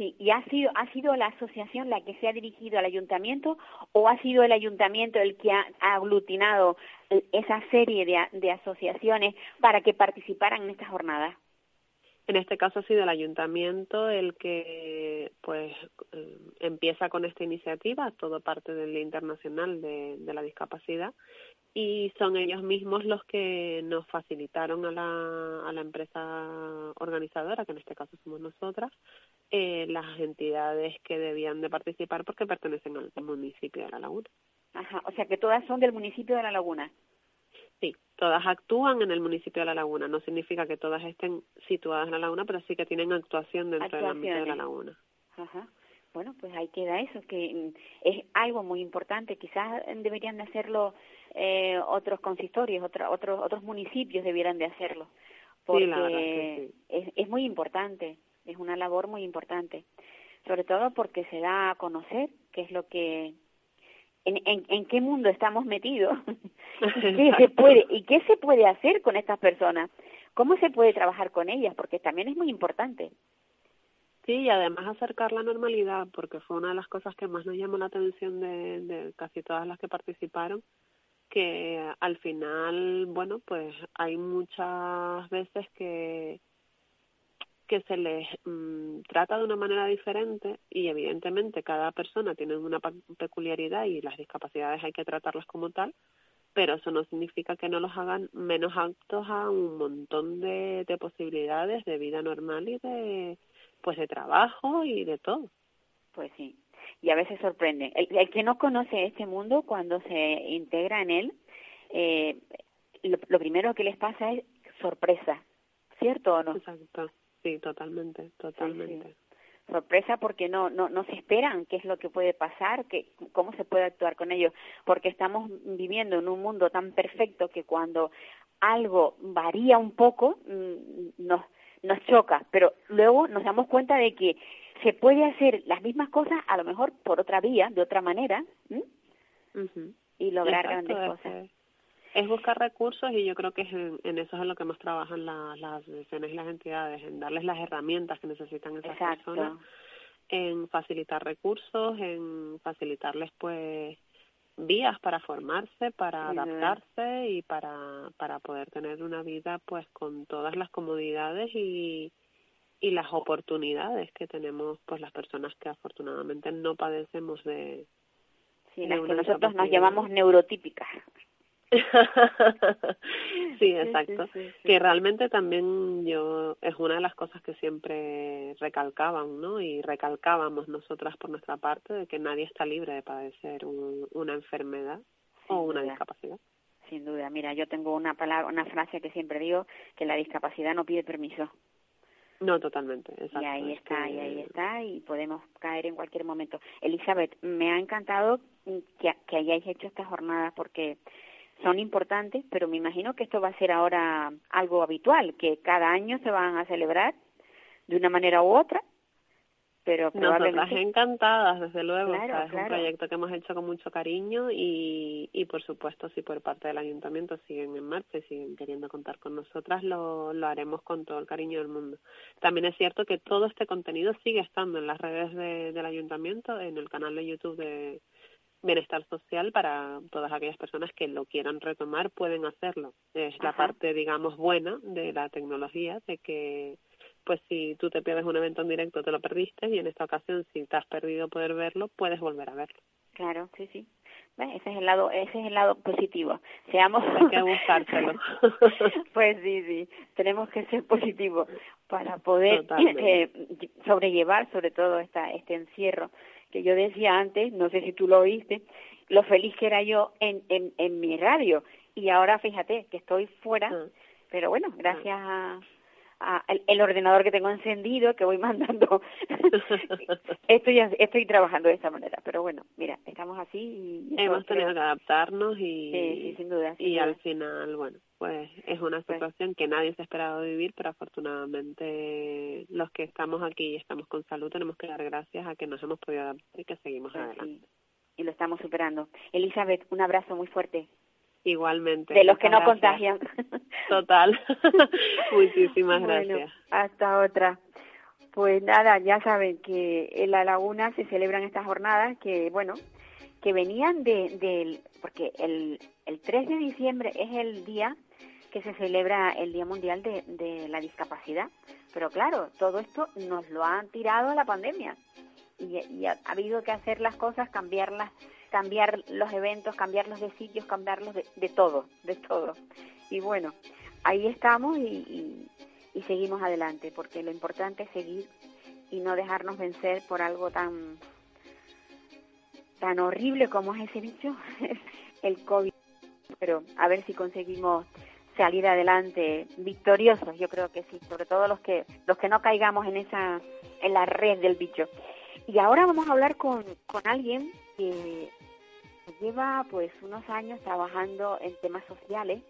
Sí, ¿y ha sido, ha sido la asociación la que se ha dirigido al ayuntamiento o ha sido el ayuntamiento el que ha, aglutinado esa serie de, de asociaciones para que participaran en estas jornadas? En este caso ha sido el ayuntamiento el que pues eh, empieza con esta iniciativa, todo parte del Día Internacional de, la Discapacidad y son ellos mismos los que nos facilitaron a la, a la empresa organizadora, que en este caso somos nosotras, eh, las entidades que debían de participar porque pertenecen al municipio de La Laguna. Ajá, o sea que todas son del municipio de La Laguna. Sí, todas actúan en el municipio de La Laguna. No significa que todas estén situadas en La Laguna, pero sí que tienen actuación dentro del ámbito de La. Laguna. Ajá. Bueno, pues ahí queda eso, que mm, es algo muy importante. Quizás deberían de hacerlo eh, otros consistorios, otra- otros otros municipios debieran de hacerlo, porque es, es muy importante, es una labor muy importante, sobre todo porque se da a conocer qué es lo que en, en, en qué mundo estamos metidos [laughs] y qué se puede y qué se puede hacer con estas personas cómo se puede trabajar con ellas porque también es muy importante. Sí, y además acercar la normalidad, porque fue una de las cosas que más nos llamó la atención de, de casi todas las que participaron, que al final, bueno, pues hay muchas veces que que se les mm, trata de una manera diferente y evidentemente cada persona tiene una peculiaridad y las discapacidades hay que tratarlas como tal, pero eso no significa que no los hagan menos aptos a un montón de, de posibilidades de vida normal y de pues de trabajo y de todo. Pues sí, y a veces sorprende. El, el que no conoce este mundo, cuando se integra en él, eh, lo, lo primero que les pasa es sorpresa, ¿cierto o no? Exacto. Sí, totalmente, totalmente. Sí, sí. Sorpresa porque no, no, no se esperan qué es lo que puede pasar, que, cómo se puede actuar con ellos, porque estamos viviendo en un mundo tan perfecto que cuando algo varía un poco mm, nos, nos choca, pero luego nos damos cuenta de que se puede hacer las mismas cosas a lo mejor por otra vía, de otra manera, uh -huh. y lograr Exacto, grandes cosas es buscar recursos y yo creo que es en, en, eso es en lo que más trabajan la, las asociaciones y las entidades, en darles las herramientas que necesitan esas Exacto. personas, en facilitar recursos, en facilitarles pues vías para formarse, para adaptarse y para, para poder tener una vida pues con todas las comodidades y, y las oportunidades que tenemos pues las personas que afortunadamente no padecemos de, sí, las que nosotros nos llamamos neurotípicas. [laughs] sí, exacto. sí, sí, sí. Que realmente también yo es una de las cosas que siempre recalcaban, ¿no? Y recalcábamos nosotras por nuestra parte de que nadie está libre de padecer un, una enfermedad Sin o una duda. discapacidad. Sin duda, mira, yo tengo una palabra, una frase que siempre digo, que la discapacidad no pide permiso. No, totalmente, exacto. Y ahí es está, y ahí está, y podemos caer en cualquier momento. Elizabeth, me ha encantado que, que hayáis hecho estas jornadas porque son importantes, pero me imagino que esto va a ser ahora algo habitual, que cada año se van a celebrar de una manera u otra, pero Nosotras probablemente... encantadas, desde luego. Claro, o sea, es claro. un proyecto que hemos hecho con mucho cariño y, y por supuesto, si por parte del ayuntamiento siguen en marcha y siguen queriendo contar con nosotras, lo, lo haremos con todo el cariño del mundo. También es cierto que todo este contenido sigue estando en las redes de- del ayuntamiento, en el canal de YouTube de Bienestar Social, para todas aquellas personas que lo quieran retomar, pueden hacerlo. Es la parte, digamos, buena de la tecnología, de que pues si tú te pierdes un evento en directo te lo perdiste y en esta ocasión si te has perdido poder verlo puedes volver a verlo Claro, sí, sí. Ese es el lado, ese es el lado positivo. Seamos hay que buscárselo [laughs] pues sí, sí, tenemos que ser positivos para poder eh, sobrellevar sobre todo esta, este encierro que yo decía antes, no sé si tú lo oíste, lo feliz que era yo en, en, en mi radio y ahora fíjate que estoy fuera, Ah. pero bueno, gracias a, a el, el ordenador que tengo encendido, que voy [laughs] mandando, [laughs] estoy, estoy trabajando de esta manera, pero bueno, mira, estamos así y hemos tenido creo- que adaptarnos y Sí, sí, sin duda, sin y duda. al final bueno pues es una Pues- situación que nadie se ha esperado vivir pero afortunadamente los que estamos aquí y estamos con salud tenemos que dar gracias a que nos hemos podido adaptar y que seguimos Pues adelante y lo estamos superando. Elizabeth, un abrazo muy fuerte. igualmente De los que no gracias. contagian. total [laughs] [laughs] muchísimas Bueno, gracias hasta otra. Pues nada, ya saben que en La Laguna se celebran estas jornadas que, bueno, que venían de, del, porque el, el 3 de diciembre es el día que se celebra el Día Mundial de, la Discapacidad. Pero claro, todo esto nos lo han tirado a la pandemia. Y, ha, ha habido que hacer las cosas, cambiarlas, cambiar los eventos, cambiarlos de sitios, cambiarlos de, todo, de todo. Y bueno, ahí estamos y, y, y seguimos adelante, porque lo importante es seguir y no dejarnos vencer por algo tan tan horrible como es ese bicho, [laughs] el COVID. Pero a ver si conseguimos salir adelante victoriosos, yo creo que sí, sobre todo los que los que no caigamos en esa en la red del bicho. Y ahora vamos a hablar con, con alguien que lleva pues unos años trabajando en temas sociales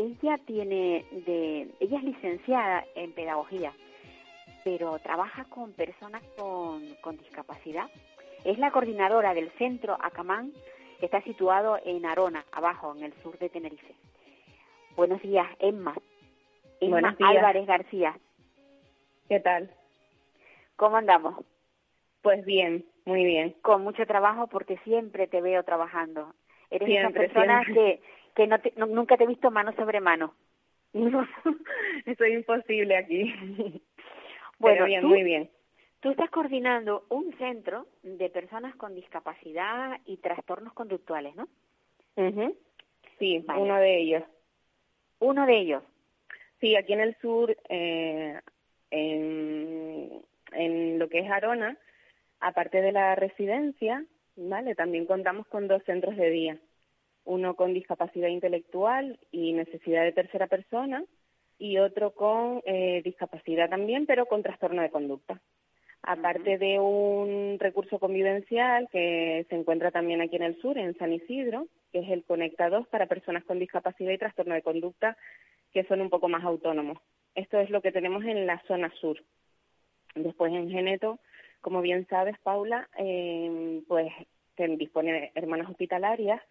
ella tiene de, ella es licenciada en pedagogía, pero trabaja con personas con, con discapacidad. Es la coordinadora del centro Acamán, que está situado en Arona, abajo, en el sur de Tenerife. Buenos días, Emma. Emma Buenos días. Álvarez García. ¿Qué tal? ¿Cómo andamos? Pues bien, muy bien. Con mucho trabajo porque siempre te veo trabajando. Eres Siempre, esa persona siempre. que, que no te- no- nunca te he visto mano sobre mano. [laughs] No, eso es imposible aquí. [laughs] Bueno, Pero bien, tú- muy bien. Tú estás coordinando un centro de personas con discapacidad y trastornos conductuales, ¿no? Sí, Vale. uno de ellos. Uno de ellos. Sí, aquí en el sur, eh, en, en lo que es Arona, aparte de la residencia, ¿vale? También contamos con dos centros de día. Uno con discapacidad intelectual y necesidad de tercera persona y otro con eh, discapacidad también, pero con trastorno de conducta. Aparte de un recurso convivencial que se encuentra también aquí en el sur, en San Isidro, que es el Conecta 2 para personas con discapacidad y trastorno de conducta que son un poco más autónomos. Esto es lo que tenemos en la zona sur. Después en Geneto, como bien sabes, Paula, eh, pues dispone hermanas hospitalarias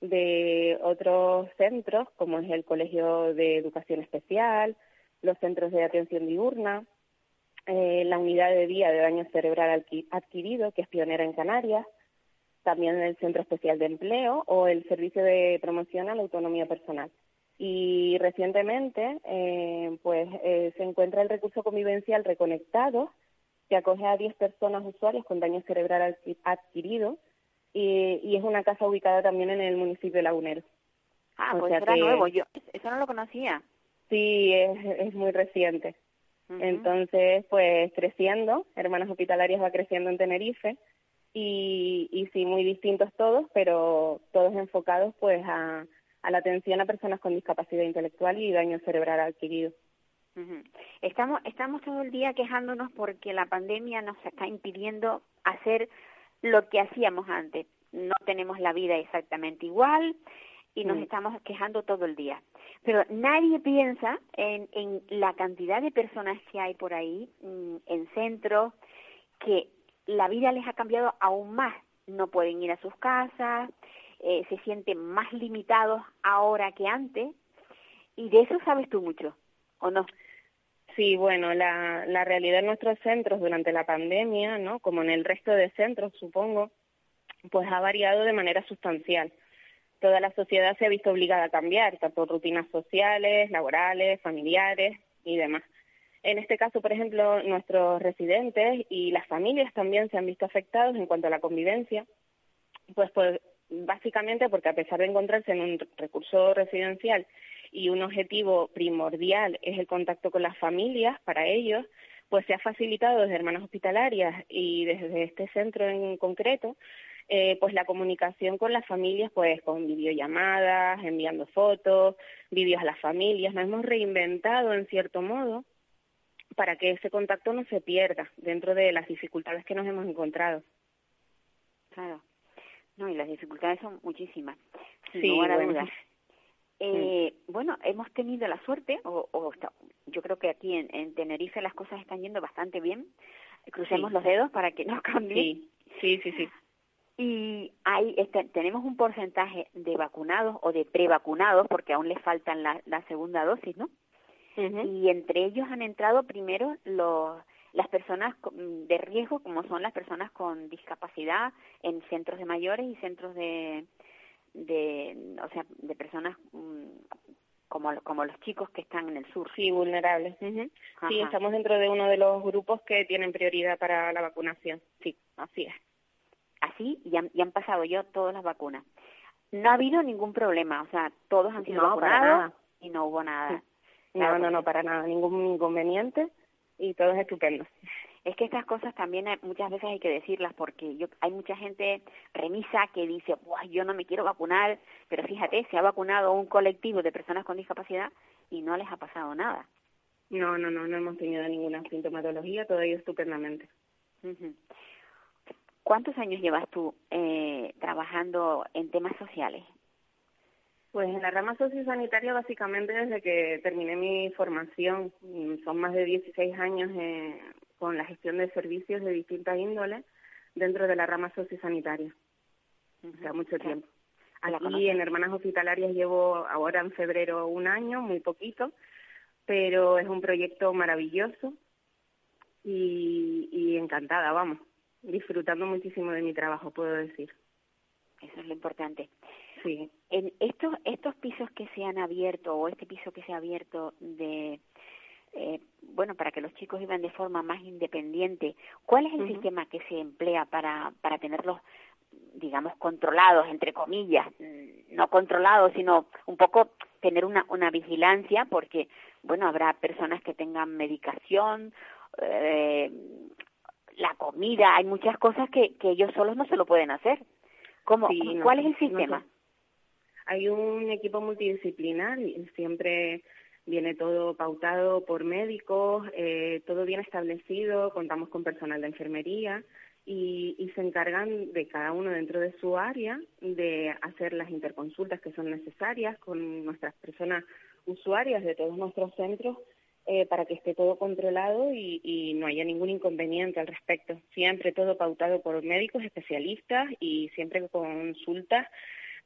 de otros centros, como es el Colegio de Educación Especial, los centros de atención diurna, eh, la unidad de día de daño cerebral adqui- adquirido, que es pionera en Canarias, también el Centro Especial de Empleo o el Servicio de Promoción a la Autonomía Personal. Y recientemente, eh, pues eh, se encuentra el recurso convivencial reconectado, que acoge a 10 personas usuarias con daño cerebral adqui- adquirido y, y es una casa ubicada también en el municipio de Lagunero. Ah, O pues era que- nuevo. Yo eso no lo conocía. Sí, es, es muy reciente. Entonces, pues creciendo, Hermanas Hospitalarias va creciendo en Tenerife y, y sí, muy distintos todos, pero todos enfocados pues a, a la atención a personas con discapacidad intelectual y daño cerebral adquirido. Estamos, estamos todo el día quejándonos porque la pandemia nos está impidiendo hacer lo que hacíamos antes. No tenemos la vida exactamente igual y nos Mm. estamos quejando todo el día. Pero nadie piensa en, en la cantidad de personas que hay por ahí, mm, en centros, que la vida les ha cambiado aún más. No pueden ir a sus casas, eh, se sienten más limitados ahora que antes. Y de eso sabes tú mucho, ¿o no? Sí, bueno, la, la realidad en nuestros centros durante la pandemia, ¿no? Como en el resto de centros, supongo, pues ha variado de manera sustancial. Toda la sociedad se ha visto obligada a cambiar, tanto rutinas sociales, laborales, familiares y demás. En este caso, por ejemplo, nuestros residentes y las familias también se han visto afectados en cuanto a la convivencia, pues, pues básicamente porque a pesar de encontrarse en un recurso residencial y un objetivo primordial es el contacto con las familias para ellos, pues se ha facilitado desde hermanas hospitalarias y desde este centro en concreto, eh, pues la comunicación con las familias, pues con videollamadas, enviando fotos, vídeos a las familias, nos hemos reinventado en cierto modo para que ese contacto no se pierda dentro de las dificultades que nos hemos encontrado. Claro. No, y las dificultades son muchísimas, sin Sí, lugar a bueno. dudas. [laughs] Eh, Bueno, hemos tenido la suerte, o, yo creo que aquí en, en Tenerife las cosas están yendo bastante bien. Crucemos Sí. los dedos para que no cambie. Sí, sí, sí, sí. Y hay, este, tenemos un porcentaje de vacunados o de prevacunados, porque aún les faltan la, la segunda dosis, ¿no? Y entre ellos han entrado primero los las personas con- de riesgo como son las personas con discapacidad en centros de mayores y centros de de o sea de personas mm, como como los chicos que están en el sur Sí, vulnerables. Ujú. Sí, estamos dentro de uno de los grupos que tienen prioridad para la vacunación. Sí, así es. así y han, y han pasado yo todas las vacunas no ha habido ningún problema o sea todos han sido No, vacunados y no hubo nada Claro, no, no, porque- para nada, ningún inconveniente y todo es estupendo. Es que estas cosas también hay- muchas veces hay que decirlas porque yo, hay mucha gente remisa que dice, Buah, yo no me quiero vacunar, pero fíjate, se ha vacunado un colectivo de personas con discapacidad y no les ha pasado nada. No, no, no, no hemos tenido ninguna sintomatología, todo ello estupendamente. ¿Cuántos años llevas tú eh, trabajando en temas sociales? Pues en la rama sociosanitaria básicamente desde que terminé mi formación, mm, son más de 16 años eh, con la gestión de servicios de distintas índoles dentro de la rama sociosanitaria. O sea, mucho tiempo. Aquí en Hermanas Hospitalarias llevo ahora en febrero un año, muy poquito, pero es un proyecto maravilloso y, y encantada, vamos, disfrutando muchísimo de mi trabajo, puedo decir. Eso es lo importante. Sí. En estos, estos pisos que se han abierto o este piso que se ha abierto de, eh, bueno, para que los chicos vivan de forma más independiente, ¿cuál es el sistema que se emplea para, para tenerlos, digamos, controlados, entre comillas? Mm, no controlados, sino un poco tener una, una vigilancia, porque, bueno, habrá personas que tengan medicación, eh, la comida, hay muchas cosas que, que ellos solos no se lo pueden hacer. ¿Cómo, ¿Cuál es el sistema? Hay un equipo multidisciplinar siempre viene todo pautado por médicos, eh, todo bien establecido, contamos con personal de enfermería y, se encargan de cada uno dentro de su área de hacer las interconsultas que son necesarias con nuestras personas usuarias de todos nuestros centros eh, para que esté todo controlado y, y, no haya ningún inconveniente al respecto. Siempre todo pautado por médicos especialistas y siempre con consultas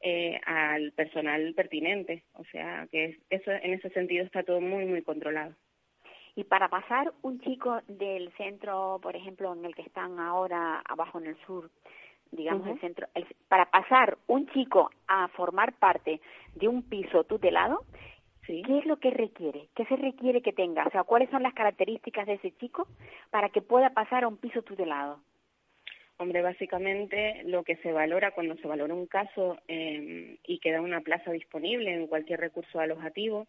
eh, al personal pertinente. O sea, que eso en ese sentido está todo muy, muy controlado. Y para pasar un chico del centro, por ejemplo, en el que están ahora abajo en el sur, digamos el centro, para pasar un chico a formar parte de un piso tutelado, ¿qué es lo que requiere? ¿Qué se requiere que tenga? O sea, ¿cuáles son las características de ese chico para que pueda pasar a un piso tutelado? Hombre, básicamente lo que se valora cuando se valora un caso eh, y queda una plaza disponible en cualquier recurso alojativo,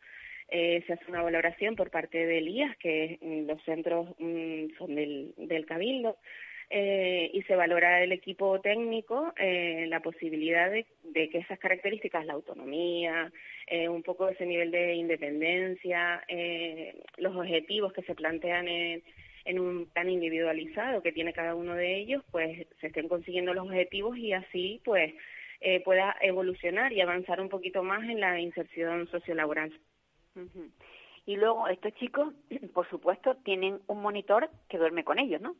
eh, se hace una valoración por parte del IAS, que mm, los centros mm, son del, del Cabildo, eh, y se valora el equipo técnico eh, la posibilidad de, de, que esas características, la autonomía, eh, un poco ese nivel de independencia, eh, los objetivos que se plantean en en un plan individualizado que tiene cada uno de ellos, pues se estén consiguiendo los objetivos y así pues eh, pueda evolucionar y avanzar un poquito más en la inserción sociolaboral. Y luego estos chicos, [clears throat] por supuesto, tienen un monitor que duerme con ellos, ¿no?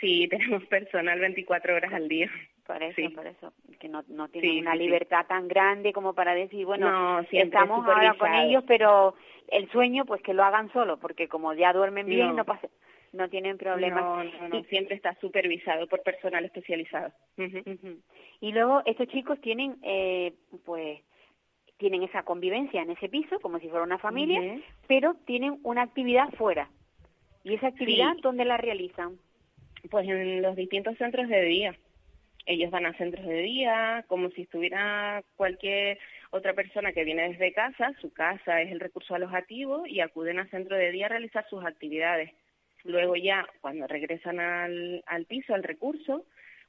Sí, [laughs] tenemos personal 24 horas al día. Por eso, por eso, que no, no tienen una libertad tan grande como para decir, bueno, estamos ahora con ellos, pero el sueño, pues que lo hagan solo, porque como ya duermen bien, no, pasa no tienen problemas. No, no, siempre está supervisado por personal especializado. Y luego estos chicos tienen, eh, pues, tienen esa convivencia en ese piso, como si fuera una familia, pero tienen una actividad fuera. ¿Y esa actividad dónde la realizan? Pues en los distintos centros de día. Ellos van a centros de día, como si estuviera cualquier otra persona que viene desde casa, su casa es el recurso alojativo y acuden a centro de día a realizar sus actividades Luego ya, cuando regresan al, al piso, al recurso,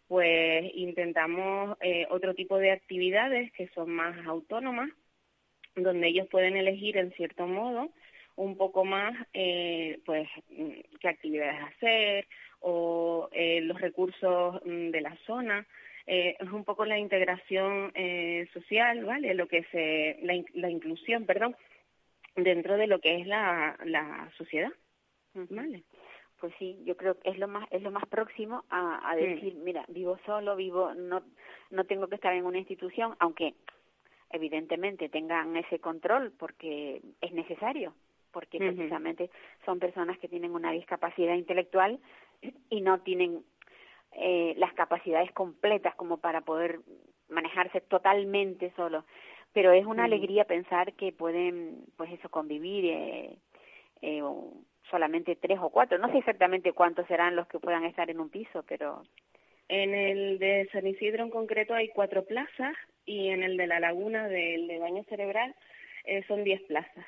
pues intentamos eh, otro tipo de actividades que son más autónomas, donde ellos pueden elegir en cierto modo un poco más eh, pues mm, qué actividades hacer o eh, los recursos mm, de la zona. Eh, es un poco la integración social vale lo que se la, la inclusión perdón dentro de lo que es la, la sociedad vale pues sí, yo creo que es lo más es lo más próximo a, a decir, mira, vivo solo, vivo no no tengo que estar en una institución, aunque evidentemente tengan ese control porque es necesario, porque precisamente son personas que tienen una discapacidad intelectual y no tienen eh, las capacidades completas como para poder manejarse totalmente solo. Pero es una alegría pensar que pueden, pues eso, convivir eh, eh, solamente tres o cuatro. No sé exactamente cuántos serán los que puedan estar en un piso, pero... En el de San Isidro en concreto hay cuatro plazas y en el de la laguna del de baño cerebral eh, son diez plazas.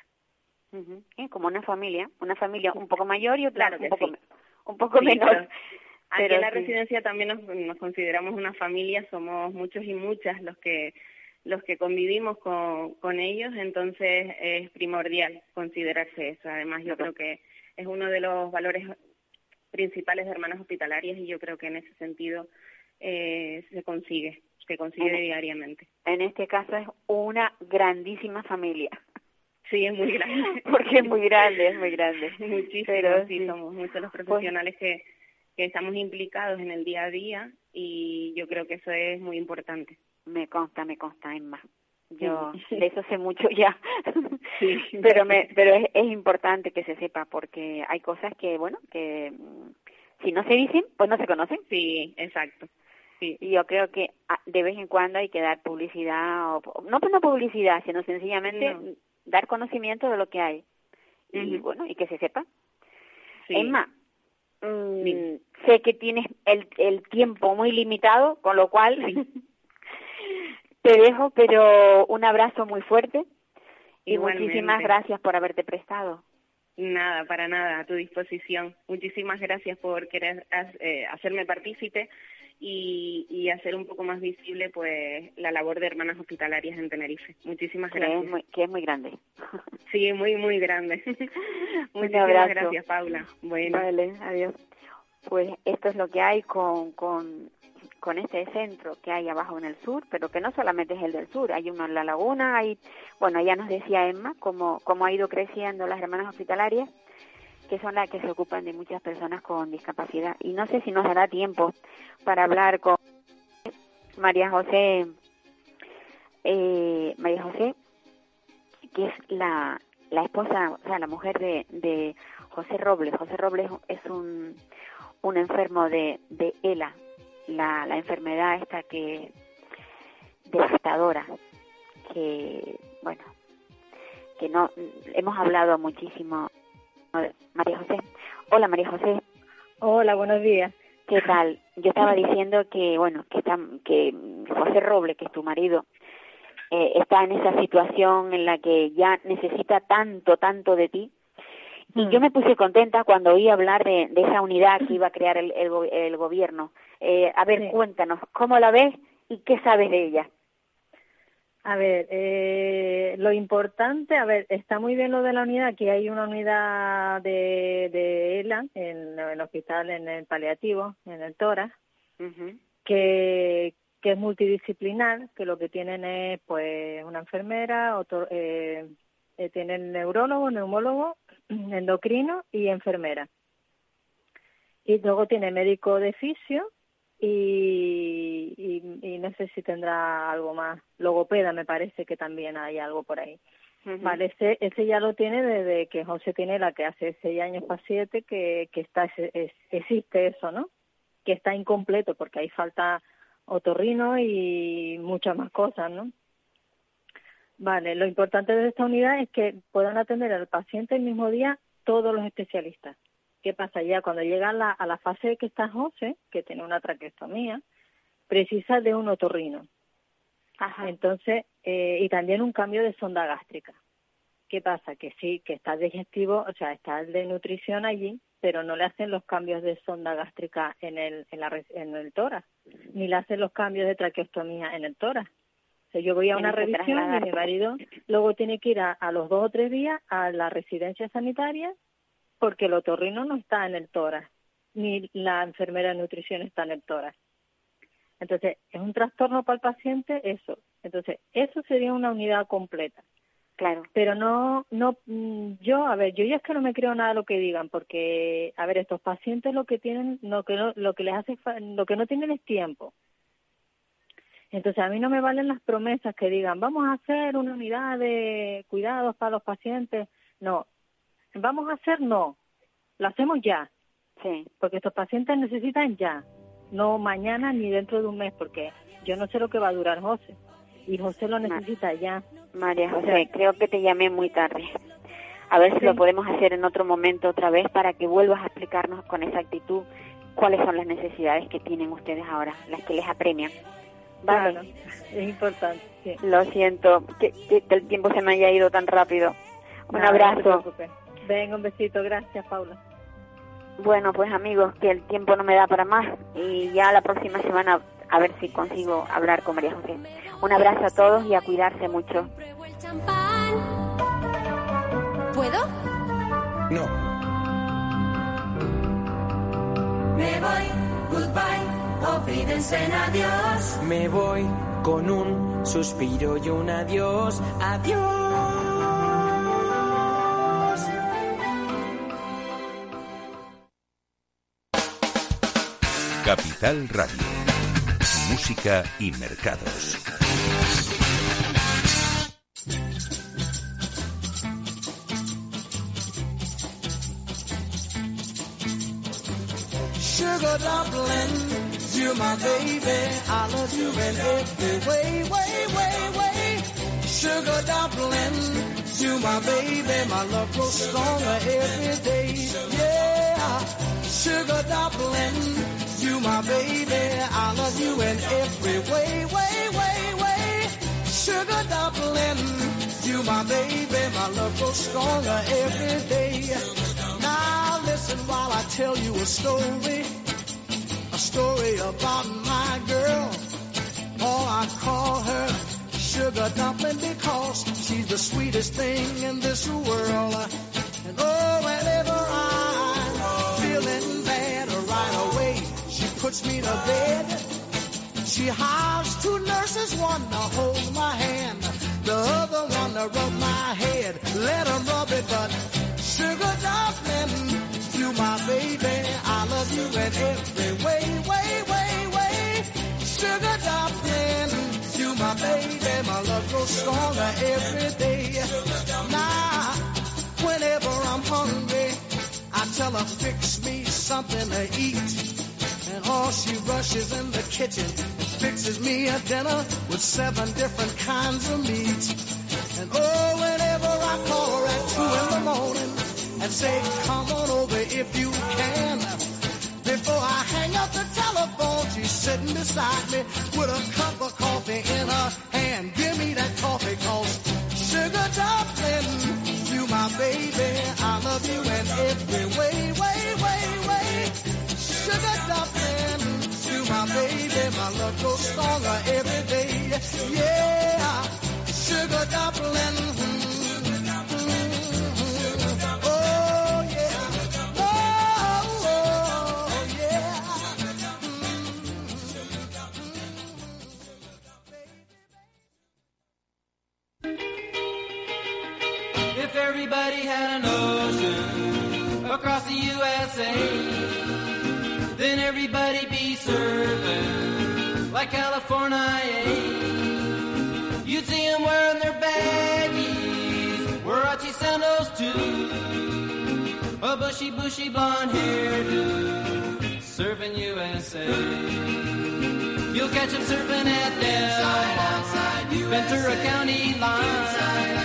como una familia, una familia un poco mayor y otra un, poco, un poco menor. Aquí en la residencia también nos, nos consideramos una familia, somos muchos y muchas los que los que convivimos con, con ellos, entonces es primordial considerarse eso. Además, yo creo que es uno de los valores principales de hermanas hospitalarias y yo creo que en ese sentido eh, se consigue que consigue diariamente. En este caso es una grandísima familia. Sí, es muy grande. [laughs] Porque es muy grande, es muy grande. [laughs] Muchísimo, Pero sí, sí. somos muchos los Pues- profesionales que, que estamos implicados en el día a día y yo creo que eso es muy importante. Me consta, me consta, Emma. Yo de eso sé mucho [laughs] ya. Sí. pero me, pero es, es importante que se sepa porque hay cosas que, bueno, que mm, si no se dicen, pues no se conocen. Sí, exacto. Sí. Y yo creo que ah, de vez en cuando hay que dar publicidad, o, no pues no publicidad, sino sencillamente No. dar conocimiento de lo que hay. Y bueno, y que se sepa. Sí. Emma, mm, sé que tienes el, el tiempo muy limitado, con lo cual [laughs] te dejo, pero un abrazo muy fuerte y Igualmente. muchísimas gracias por haberte prestado. Nada, para nada, a tu disposición. Muchísimas gracias por querer eh, hacerme partícipe y, y hacer un poco más visible pues la labor de hermanas hospitalarias en Tenerife. Muchísimas Que gracias. es muy, que es muy grande. Sí, muy, muy grande. [laughs] Muchísimas gracias, Paula. Bueno, Vale, adiós. Pues esto es lo que hay con, con, con este centro que hay abajo en el sur, pero que no solamente es el del sur, hay uno en la laguna, hay, bueno, ya nos decía Emma cómo, cómo ha ido creciendo las hermanas hospitalarias, que son las que se ocupan de muchas personas con discapacidad. Y no sé si nos dará tiempo para hablar con María José, eh, María José, que es la, la esposa, o sea, la mujer de, de José Robles. José Robles es un, un enfermo de, de ELA, la, la enfermedad esta que devastadora, que, bueno, que no, hemos hablado muchísimo. María José. Hola, María José. Hola, buenos días. ¿Qué tal? Yo estaba diciendo que, bueno, que, está, que José Robles, que es tu marido, eh, está en esa situación en la que ya necesita tanto, tanto de ti. Y yo me puse contenta cuando oí hablar de, de esa unidad que iba a crear el, el, go- el gobierno. Eh, a ver, Sí. cuéntanos, ¿cómo la ves y qué sabes de ella? A ver, eh, lo importante, a ver, está muy bien lo de la unidad, que hay una unidad de, de ELA en el hospital, en el paliativo, en el tórax, que, que es multidisciplinar, que lo que tienen es pues una enfermera, otro, eh, eh, tienen neurólogo, neumólogo, endocrino y enfermera. Y luego tiene médico de fisio y, y, y no sé si tendrá algo más. Logopeda me parece que también hay algo por ahí. Vale, ese, ese ya lo tiene desde que José tiene la que hace seis años para siete que, que está es- existe eso, ¿no? Que está incompleto porque ahí falta otorrino y muchas más cosas, ¿no? Vale, lo importante de esta unidad es que puedan atender al paciente el mismo día todos los especialistas. ¿Qué pasa? Ya cuando llega a la, a la fase que está José, que tiene una traqueostomía, precisa de un otorrino. Entonces, eh, y también un cambio de sonda gástrica. ¿Qué pasa? Que sí, que está digestivo, o sea, está el de nutrición allí, pero no le hacen los cambios de sonda gástrica en el, en la, en el tórax, ni le hacen los cambios de traqueostomía en el tórax. Yo voy a una revisión y mi marido luego tiene que ir a, a los dos o tres días a la residencia sanitaria porque el otorrino no está en el tórax, ni la enfermera de nutrición está en el tórax. Entonces, es un trastorno para el paciente eso. Entonces, eso sería una unidad completa. Claro. Pero no, no, mm, yo, a ver, yo ya es que no me creo nada de lo que digan, porque, a ver, estos pacientes lo que tienen, lo que no, lo que les hace, lo que no tienen es tiempo. Entonces, a mí no me valen las promesas que digan, vamos a hacer una unidad de cuidados para los pacientes. No, vamos a hacer no, lo hacemos ya. Sí. Porque estos pacientes necesitan ya, no mañana ni dentro de un mes, porque yo no sé lo que va a durar José. Y José lo necesita ya. María O José, sea- creo que te llamé muy tarde. A ver si Sí. lo podemos hacer en otro momento otra vez para que vuelvas a explicarnos con exactitud cuáles son las necesidades que tienen ustedes ahora, las que les apremian. Vale. Claro, es importante. Sí. Lo siento, que, que- que el tiempo se me haya ido tan rápido. Un Nada, no abrazo. preocupes. Venga, un besito. Gracias, Paula. Bueno, pues amigos, que el tiempo no me da para más y ya la próxima semana a ver si consigo hablar con María José. Un abrazo a todos y a cuidarse mucho. ¿Puedo? No. Me voy, goodbye, olvídense en adiós. Me voy con un suspiro y un adiós, adiós. Capital Radio. Música y mercados. Sugar dumpling, you're my baby. I love you in every way, way, way, way. Sugar dumpling, you my baby. My love grows stronger every day. Yeah, sugar dumpling, you my baby. I love you in every way, way, way, way. Sugar dumpling, you my baby. My love grows stronger every day. Listen while I tell you a story, a story about my girl. Oh, I call her sugar dumpling because she's the sweetest thing in this world. And oh, whenever I'm feeling bad right away, she puts me to bed. She hires two nurses, one to hold my hand, the other one to rub my head. Let her rub it, but sugar dumpling, you my baby. I love you in every way, way, way, way. Sugar dumpling, you my baby. My love grows stronger every day. Now, whenever I'm hungry, I tell her fix me something to eat. And all she rushes in the kitchen and fixes me a dinner with seven different kinds of meat. And oh, and say, come on over if you can. Before I hang up the telephone, she's sitting beside me with a cup of coffee in her hand. Give me that coffee cause sugar dumpling, you my baby. I love you in every way, way, way, way. Sugar dumpling, you my baby. My love grows stronger every day. Yeah, sugar dumpling. An ocean across the USA, then everybody be serving like California. You'd see them wearing their baggies, Warachi sandals too, a bushy, bushy blonde hairdo, serving USA. You'll catch them surfing at Del, Ventura County line, Santa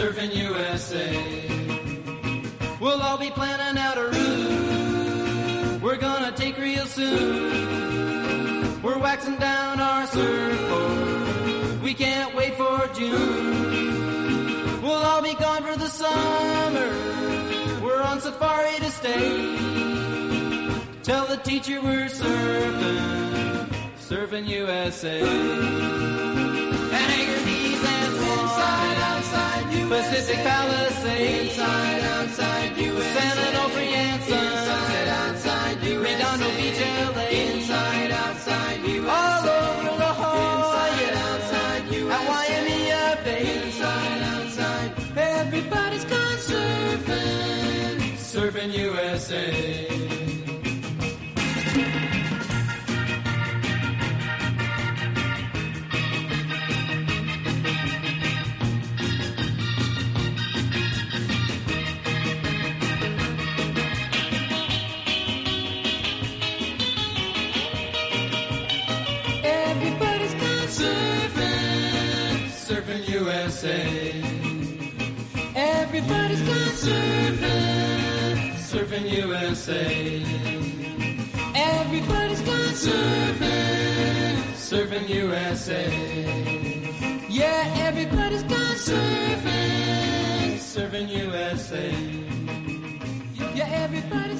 surfing, USA. We'll all be planning out a route we're gonna take real soon. We're waxing down our surfboard. We can't wait for June. We'll all be gone for the summer. We're on safari to stay. Tell the teacher we're surfing, surfing USA. Pacific Palisades. Inside, outside, USA. San Onofre and Sunset. Outside, USA. Redondo Beach, LA. Inside, outside, USA. All over La Jolla. Inside, outside, USA. At Waimea Bay. Inside, outside. Everybody's gone surfing, surfing USA. USA. Everybody's gone surfing, surfing USA. Everybody's gone surfing, surfing USA. Yeah, everybody's gone surfing, surfing USA. Yeah, everybody's